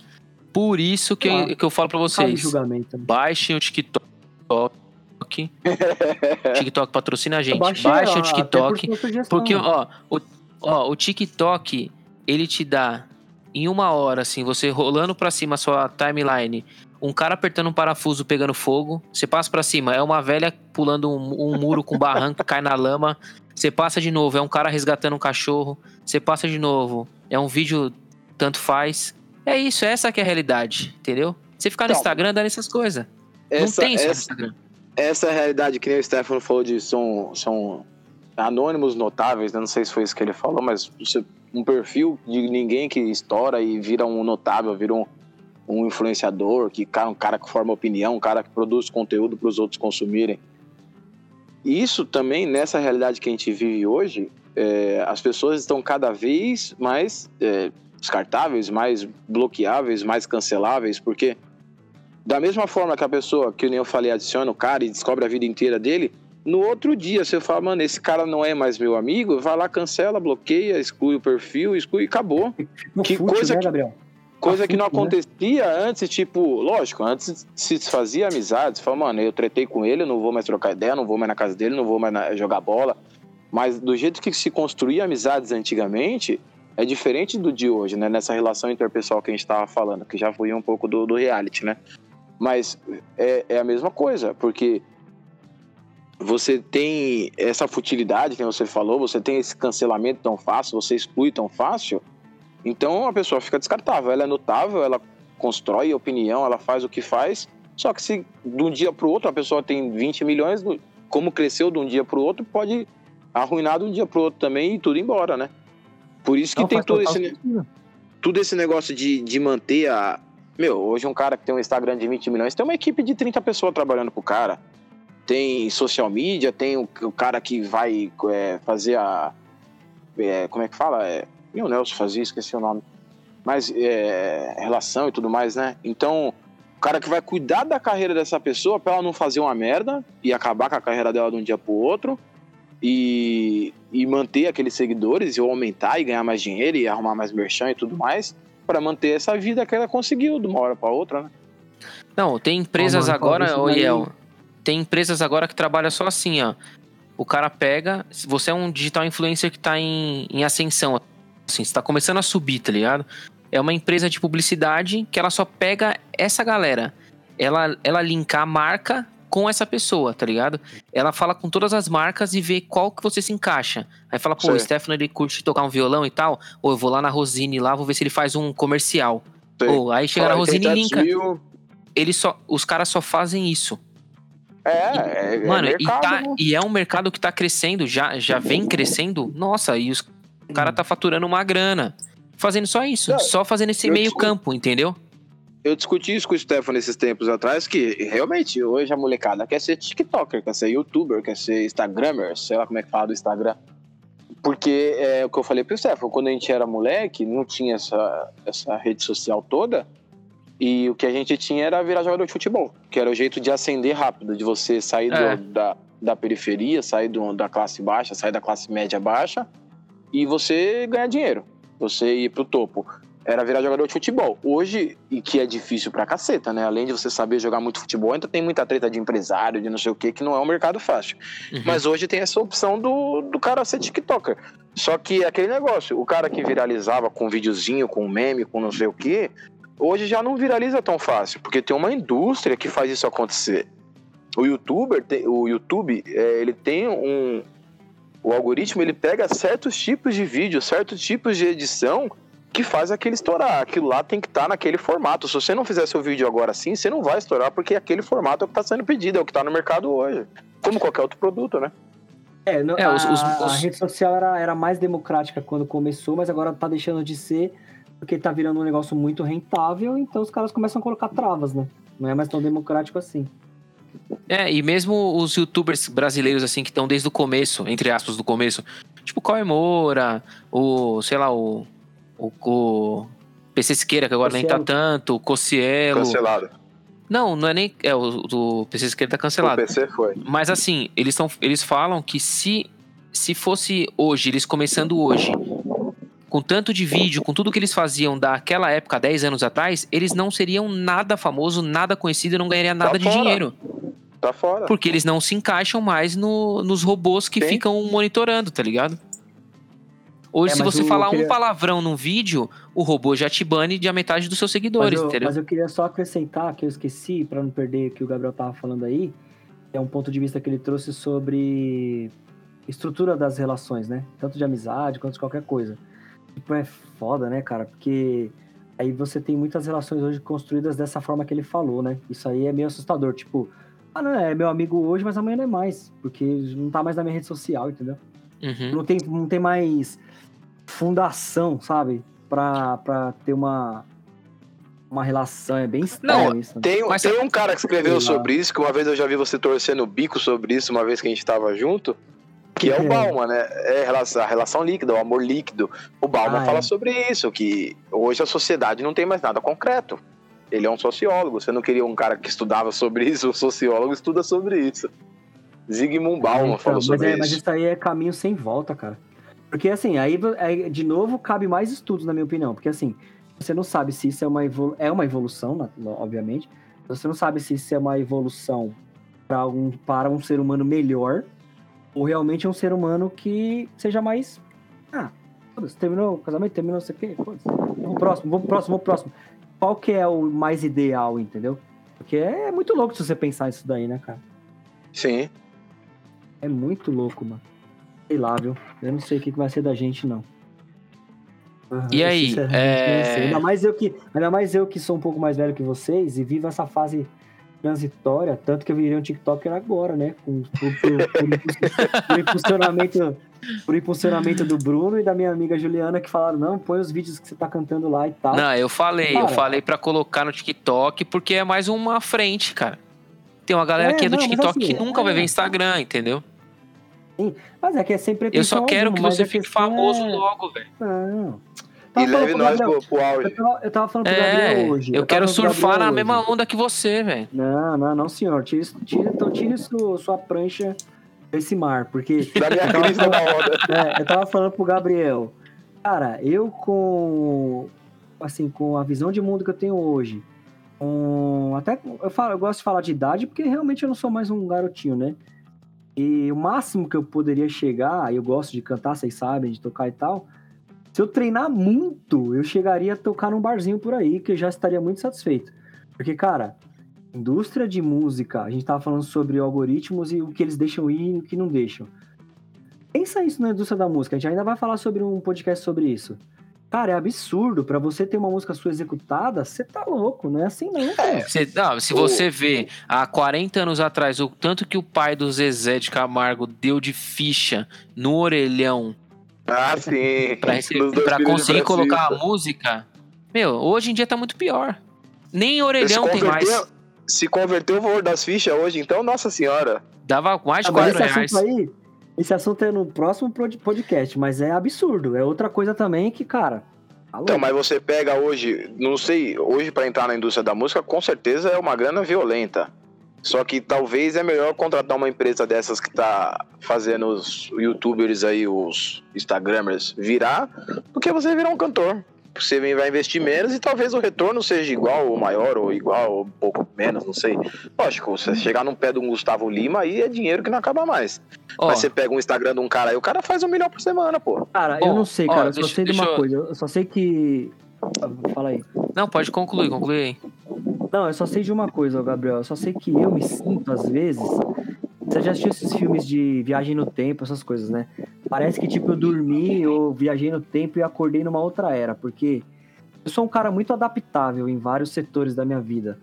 Por isso que, eu, Claro. que eu falo pra vocês. julgamento. né? Baixem o TikTok, TikTok. TikTok patrocina a gente. Ó, o TikTok. por sua sugestão. Porque, ó, o, ó, o TikTok, ele te dá em uma hora, assim, você rolando pra cima a sua timeline, um cara apertando um parafuso pegando fogo, você passa pra cima, é uma velha pulando um, um muro com barranco, cai na lama, você passa de novo, é um cara resgatando um cachorro, você passa de novo, é um vídeo tanto faz. É isso, essa que é a realidade, entendeu? Você ficar no Então, Instagram dando essas coisas. Não Essa, tem isso no essa, Instagram. essa é a realidade que nem o Stefano falou de são, são anônimos notáveis, né? não sei se foi isso que ele falou, mas você- um perfil de ninguém que estoura e vira um notável, vira um, um influenciador, que cara, um cara que forma opinião, um cara que produz conteúdo para os outros consumirem. E Isso também, nessa realidade que a gente vive hoje, é, as pessoas estão cada vez mais é, descartáveis, mais bloqueáveis, mais canceláveis, porque da mesma forma que a pessoa, que nem eu falei, adiciona o cara e descobre a vida inteira dele, no outro dia você fala, mano, esse cara não é mais meu amigo, vai lá, cancela, bloqueia, exclui o perfil, exclui e acabou. No que fute, coisa né, que- Gabriel? Coisa que não né? acontecia antes, tipo, lógico, antes se desfazia amizades, fala, mano, eu tretei com ele, não vou mais trocar ideia, não vou mais na casa dele, não vou mais na- jogar bola. Mas do jeito que se construía amizades antigamente, é diferente do de hoje, né? Nessa relação interpessoal que a gente tava falando, que já foi um pouco do, do reality, né? Mas é, é a mesma coisa, porque você tem essa futilidade que você falou, você tem esse cancelamento tão fácil, você exclui tão fácil, então a pessoa fica descartável. Ela é notável, ela constrói opinião, ela faz o que faz, só que se de um dia para o outro a pessoa tem 20 milhões, como cresceu de um dia para o outro, pode arruinar de um dia para o outro também e tudo embora, né? Por isso que Não, tem todo esse, sentido. tudo esse negócio de, de manter a. Meu, hoje um cara que tem um Instagram de 20 milhões tem uma equipe de 30 pessoas trabalhando pro cara. Tem social media, tem o, o cara que vai é, fazer a. é, como é que fala? É, e o Nelson fazia, esqueci o nome. Mas é, relação e tudo mais, né? Então, o cara que vai cuidar da carreira dessa pessoa pra ela não fazer uma merda e acabar com a carreira dela de um dia pro outro e, e manter aqueles seguidores e ou aumentar e ganhar mais dinheiro e arrumar mais merchan e tudo mais para manter essa vida que ela conseguiu de uma hora para outra, né? Não, tem empresas mano, agora, Fábio, ô isso daí- Iel, tem empresas agora que trabalham só assim, ó. O cara pega, se você é um digital influencer que tá em, em ascensão, assim, você tá começando a subir, tá ligado? É uma empresa de publicidade que ela só pega essa galera. Ela, ela linka a marca com essa pessoa, tá ligado? Ela fala com todas as marcas e vê qual que você se encaixa. Aí fala, pô, Sei. o Stefano ele curte tocar um violão e tal, ou eu vou lá na Rosine lá, vou ver se ele faz um comercial. Ou aí chega na Rosine e linka. Mil, Ele só, os caras só fazem isso. é, é, é Mano, mercado, e, tá, né? e é um mercado que tá crescendo, já, já vem crescendo. Nossa, e os o cara tá faturando uma grana. Fazendo só isso, Não, só fazendo esse meio discuto- campo, entendeu? Eu discuti isso com o Stefano esses tempos atrás, que realmente hoje a molecada quer ser TikToker, quer ser YouTuber, quer ser Instagrammer, sei lá como é que fala do Instagram. Porque é o que eu falei pro Stefano, quando a gente era moleque, não tinha essa, essa rede social toda, e o que a gente tinha era virar jogador de futebol, que era o jeito de ascender rápido, de você sair do- É. da, da periferia, sair do- da classe baixa, sair da classe média baixa, e você ganhar dinheiro, você ir pro topo era virar jogador de futebol. Hoje, e que é difícil pra caceta, né? Além de você saber jogar muito futebol, ainda tem muita treta de empresário, de não sei o que, que não é um mercado fácil. Uhum. Mas hoje tem essa opção do, do cara ser TikToker. Só que é aquele negócio, o cara que viralizava com videozinho, com meme, com não sei o que, hoje já não viraliza tão fácil, porque tem uma indústria que faz isso acontecer. O youtuber, o YouTube, é, ele tem um. O algoritmo ele pega certos tipos de vídeo, certos tipos de edição que faz aquele estourar. Aquilo lá tem que estar naquele formato. Se você não fizer seu vídeo agora assim, você não vai estourar, porque aquele formato é o que está sendo pedido, é o que está no mercado hoje. Como qualquer outro produto, né? É, no- É, a, os- os- a rede social era, era mais democrática quando começou, mas agora tá deixando de ser porque tá virando um negócio muito rentável, então os caras começam a colocar travas, né? Não é mais tão democrático assim. É, e mesmo os youtubers brasileiros, assim, que estão desde o começo, entre aspas, do começo, tipo o Cauê Moura, o, sei lá, o, o, o PC Siqueira, que agora nem tá tanto, o Cossielo. Cancelado. Não, não é nem. É, o do PC Siqueira tá O cancelado. PC foi. Mas assim, eles, tão, eles falam que se, se fosse hoje, eles começando hoje, com tanto de vídeo, com tudo que eles faziam daquela época, 10 anos atrás, eles não seriam nada famoso, nada conhecido e não ganhariam nada de fora. dinheiro. Tá fora. Porque eles não se encaixam mais no- nos robôs que Sim. ficam monitorando, tá ligado? Hoje, É, se você falar queria- um palavrão num vídeo, o robô já te bane de a metade dos seus seguidores, mas, eu, entendeu? mas eu queria só acrescentar que eu esqueci, pra não perder o que o Gabriel tava falando aí, é um ponto de vista que ele trouxe sobre estrutura das relações, né? Tanto de amizade quanto de qualquer coisa. Tipo, é foda, né, cara? Porque aí você tem muitas relações hoje construídas dessa forma que ele falou, né? Isso aí é meio assustador. Tipo, ah, não, é meu amigo hoje, mas amanhã não é mais. Porque não tá mais na minha rede social, entendeu? Uhum. Não tem, não tem mais fundação, sabe? Pra, pra ter uma, uma relação. É bem estranho Não, isso. né? Tem, Mas- tem um cara que escreveu sobre isso, que uma vez eu já vi você torcendo o bico sobre isso, uma vez que a gente tava junto, que é o É. Bauman, né? É a relação, a relação líquida, o amor líquido. O Bauman Ah, fala é. sobre isso, que hoje a sociedade não tem mais nada concreto. Ele é um sociólogo. Você não queria um cara que estudava sobre isso? O sociólogo estuda sobre isso. Zygmunt Bauman Então, falou mas, sobre é, mas isso. isso aí é caminho sem volta, cara. Porque assim, aí aí, de novo cabe mais estudos, na minha opinião. Porque assim, você não sabe se isso é uma, evolu é uma evolução, obviamente. Você não sabe se isso é uma evolução para um, para um ser humano melhor ou realmente é um ser humano que seja mais. Ah, terminou o casamento, terminou não sei o quê. Vamos pro próximo, vamos pro próximo, vamos pro próximo. Qual que é o mais ideal, entendeu? Porque é muito louco se você pensar isso daí, né, cara? Sim. É muito louco, mano. Sei lá, viu? Eu não sei o que vai ser da gente, não. Ah, E aí, é-. Ainda mais, eu que, ainda mais eu que sou um pouco mais velho que vocês e vivo essa fase transitória, tanto que eu virei um TikToker agora, né? Com, por, por- por impulso- por impulsionamento, por impulsionamento do Bruno e da minha amiga Juliana que falaram, não, põe os vídeos que você tá cantando lá e tal. Não, eu falei, eu Cara. falei pra colocar no TikTok porque é mais uma frente, cara. Tem uma galera É, que é do não, TikTok assim, que nunca vai é. ver Instagram, entendeu? Mas é que é sempre Eu só quero alguma, que você fique questão famoso é- logo, velho. Não. E Tava falando leve nós pro, pro Eu auge. tava, eu tava falando pro É, Gabriel hoje. eu tava quero surfar na hoje. mesma onda que você, velho. Não, não, não, senhor. Tire, isso- tire, então tire sua, sua prancha desse mar, porque Da minha crise da onda. é, eu tava falando pro Gabriel, cara, eu com assim, com a visão de mundo que eu tenho hoje, com até eu falo, eu gosto de falar de idade porque realmente eu não sou mais um garotinho, né? E o máximo que eu poderia chegar, eu gosto de cantar, vocês sabem, de tocar e tal. Se eu treinar muito, eu chegaria a tocar num barzinho por aí, que eu já estaria muito satisfeito. Porque, cara, indústria de música, a gente tava falando sobre algoritmos e o que eles deixam ir e o que não deixam. Pensa isso na indústria da música, a gente ainda vai falar sobre um podcast sobre isso. Cara, é absurdo. Pra você ter uma música sua executada, você tá louco, não é assim não, cara. Você- não, se O- você vê há 40 anos atrás o tanto que o pai do Zezé de Camargo deu de ficha no orelhão Ah, sim. pra, receber, pra conseguir colocar a música, meu, hoje em dia tá muito pior. Nem orelhão tem mais. Se converteu o valor das fichas hoje, então, nossa senhora. Dava mais de Agora, 4 esse reais. assunto aí, esse assunto é no próximo pod- podcast, mas é absurdo. É outra coisa também que, cara. tá Então, mas você pega hoje, não sei, hoje pra entrar na indústria da música, com certeza é uma grana violenta. Só que talvez é melhor contratar uma empresa dessas que tá fazendo os youtubers aí, os instagramers virar, do que você virar um cantor. Você vai investir menos e talvez o retorno seja igual ou maior, ou igual, ou um pouco menos, não sei. Lógico, você chegar num pé de um Gustavo Lima, aí é dinheiro que não acaba mais. Ó, Mas você pega um Instagram de um cara aí, o cara faz um milhão por semana, pô. Cara, Bom, eu não sei, ó, cara. eu só deixa- sei de uma eu- coisa. Eu só sei que. Fala aí. Não, pode concluir, conclui aí. Não, eu só sei de uma coisa, Gabriel. Eu só sei que eu me sinto, às vezes. Você já assistiu esses filmes de viagem no tempo, essas coisas, né? Parece que, tipo, eu dormi, eu viajei no tempo e acordei numa outra era, porque eu sou um cara muito adaptável em vários setores da minha vida.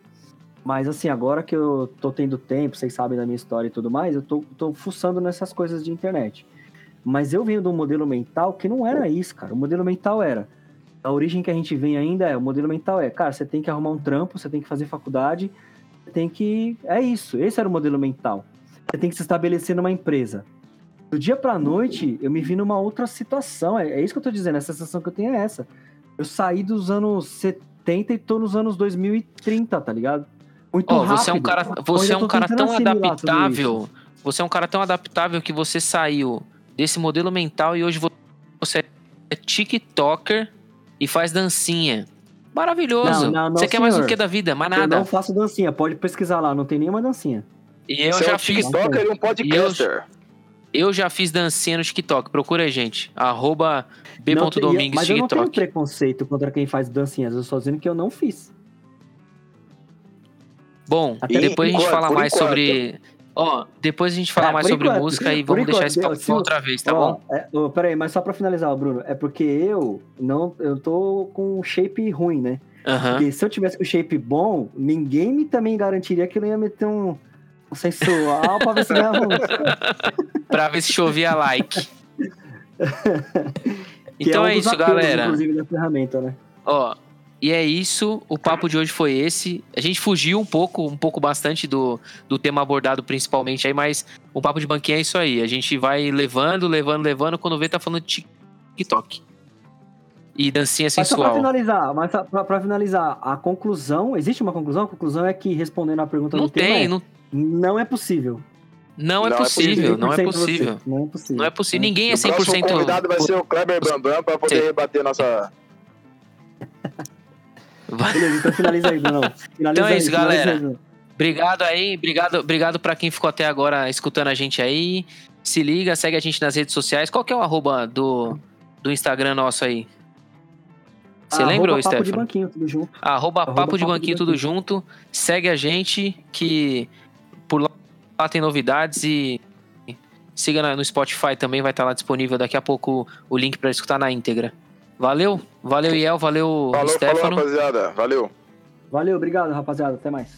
Mas, assim, agora que eu tô tendo tempo, vocês sabem da minha história e tudo mais, eu tô, tô fuçando nessas coisas de internet. Mas eu venho de um modelo mental que não era isso, cara. O modelo mental era. A origem que a gente vem ainda é, o modelo mental é, cara, você tem que arrumar um trampo, você tem que fazer faculdade, você tem que. É isso, esse era o modelo mental. Você tem que se estabelecer numa empresa. Do dia pra noite, eu me vi numa outra situação. É, é isso que eu tô dizendo, a sensação que eu tenho é essa. Eu saí dos anos 70 e tô nos anos 2030, tá ligado? Muito Ó, rápido. você é um cara, Eu você é um cara tão adaptável. Você é um cara tão adaptável que você saiu desse modelo mental e hoje vo- você é TikToker e faz dancinha. Maravilhoso. Não, não, não, você quer mais o senhor. que da vida? Mais Eu nada. não faço dancinha, pode pesquisar lá, não tem nenhuma dancinha. E eu Você é já um fiz. TikToker e um podcaster. Eu já fiz dancinha no TikTok. Procura aí, gente. Arroba b.domingues Mas eu não tenho preconceito contra quem faz dancinhas. Eu só dizendo que eu não fiz. Bom, Até depois a gente fala por mais enquanto. sobre. Ó, depois a gente fala É, mais sobre enquanto. música e Por vamos deixar enquanto, esse eu- papo o- outra vez, tá Ó, bom? é, ô, peraí, mas só pra finalizar, ó, Bruno, é porque eu não, eu tô com um shape ruim, né? Aham. Porque se eu tivesse com shape bom, ninguém me também garantiria que eu não ia meter um sensual pra ver se ganhava um. Pra ver se chovia like. Que então um é, isso, apelos, galera. Inclusive, da ferramenta, né? Ó, e é isso. O papo de hoje foi esse. A gente fugiu um pouco, um pouco bastante do, do tema abordado principalmente aí, mas o papo de banquinha é isso aí. A gente vai levando, levando, levando. Quando vê, tá falando de TikTok. E dancinha Mas só pra sensual. finalizar, mas pra, pra finalizar, a conclusão, existe uma conclusão? A conclusão é que, respondendo a pergunta Não do tema, tem, é, não, não é possível. não é Não é possível, não é 100% possível. você. Não é possível. Não é possível. Ninguém é O próximo 100%. convidado vai ser o Kleber Bambam pra poder Sim. rebater nossa. Vai- Beleza, então finaliza aí, Bruno. Finaliza Então é isso, galera. aí, Bruno. Obrigado aí, obrigado, obrigado para quem ficou até agora escutando a gente aí. Se liga, segue a gente nas redes sociais. Qual que é o arroba do, do Instagram nosso aí? Você Arroba lembra, papo de Stefano? banquinho, tudo junto. Arroba, Arroba Papo de Papo de Banquinho, tudo Banquinho. junto. Segue a gente, que por lá, lá tem novidades e siga no Spotify também, vai estar lá disponível daqui a pouco o link para escutar na íntegra. Valeu, valeu Iel, valeu Falou, falou, Stefano. rapaziada. Valeu. Valeu, obrigado, rapaziada. Até mais.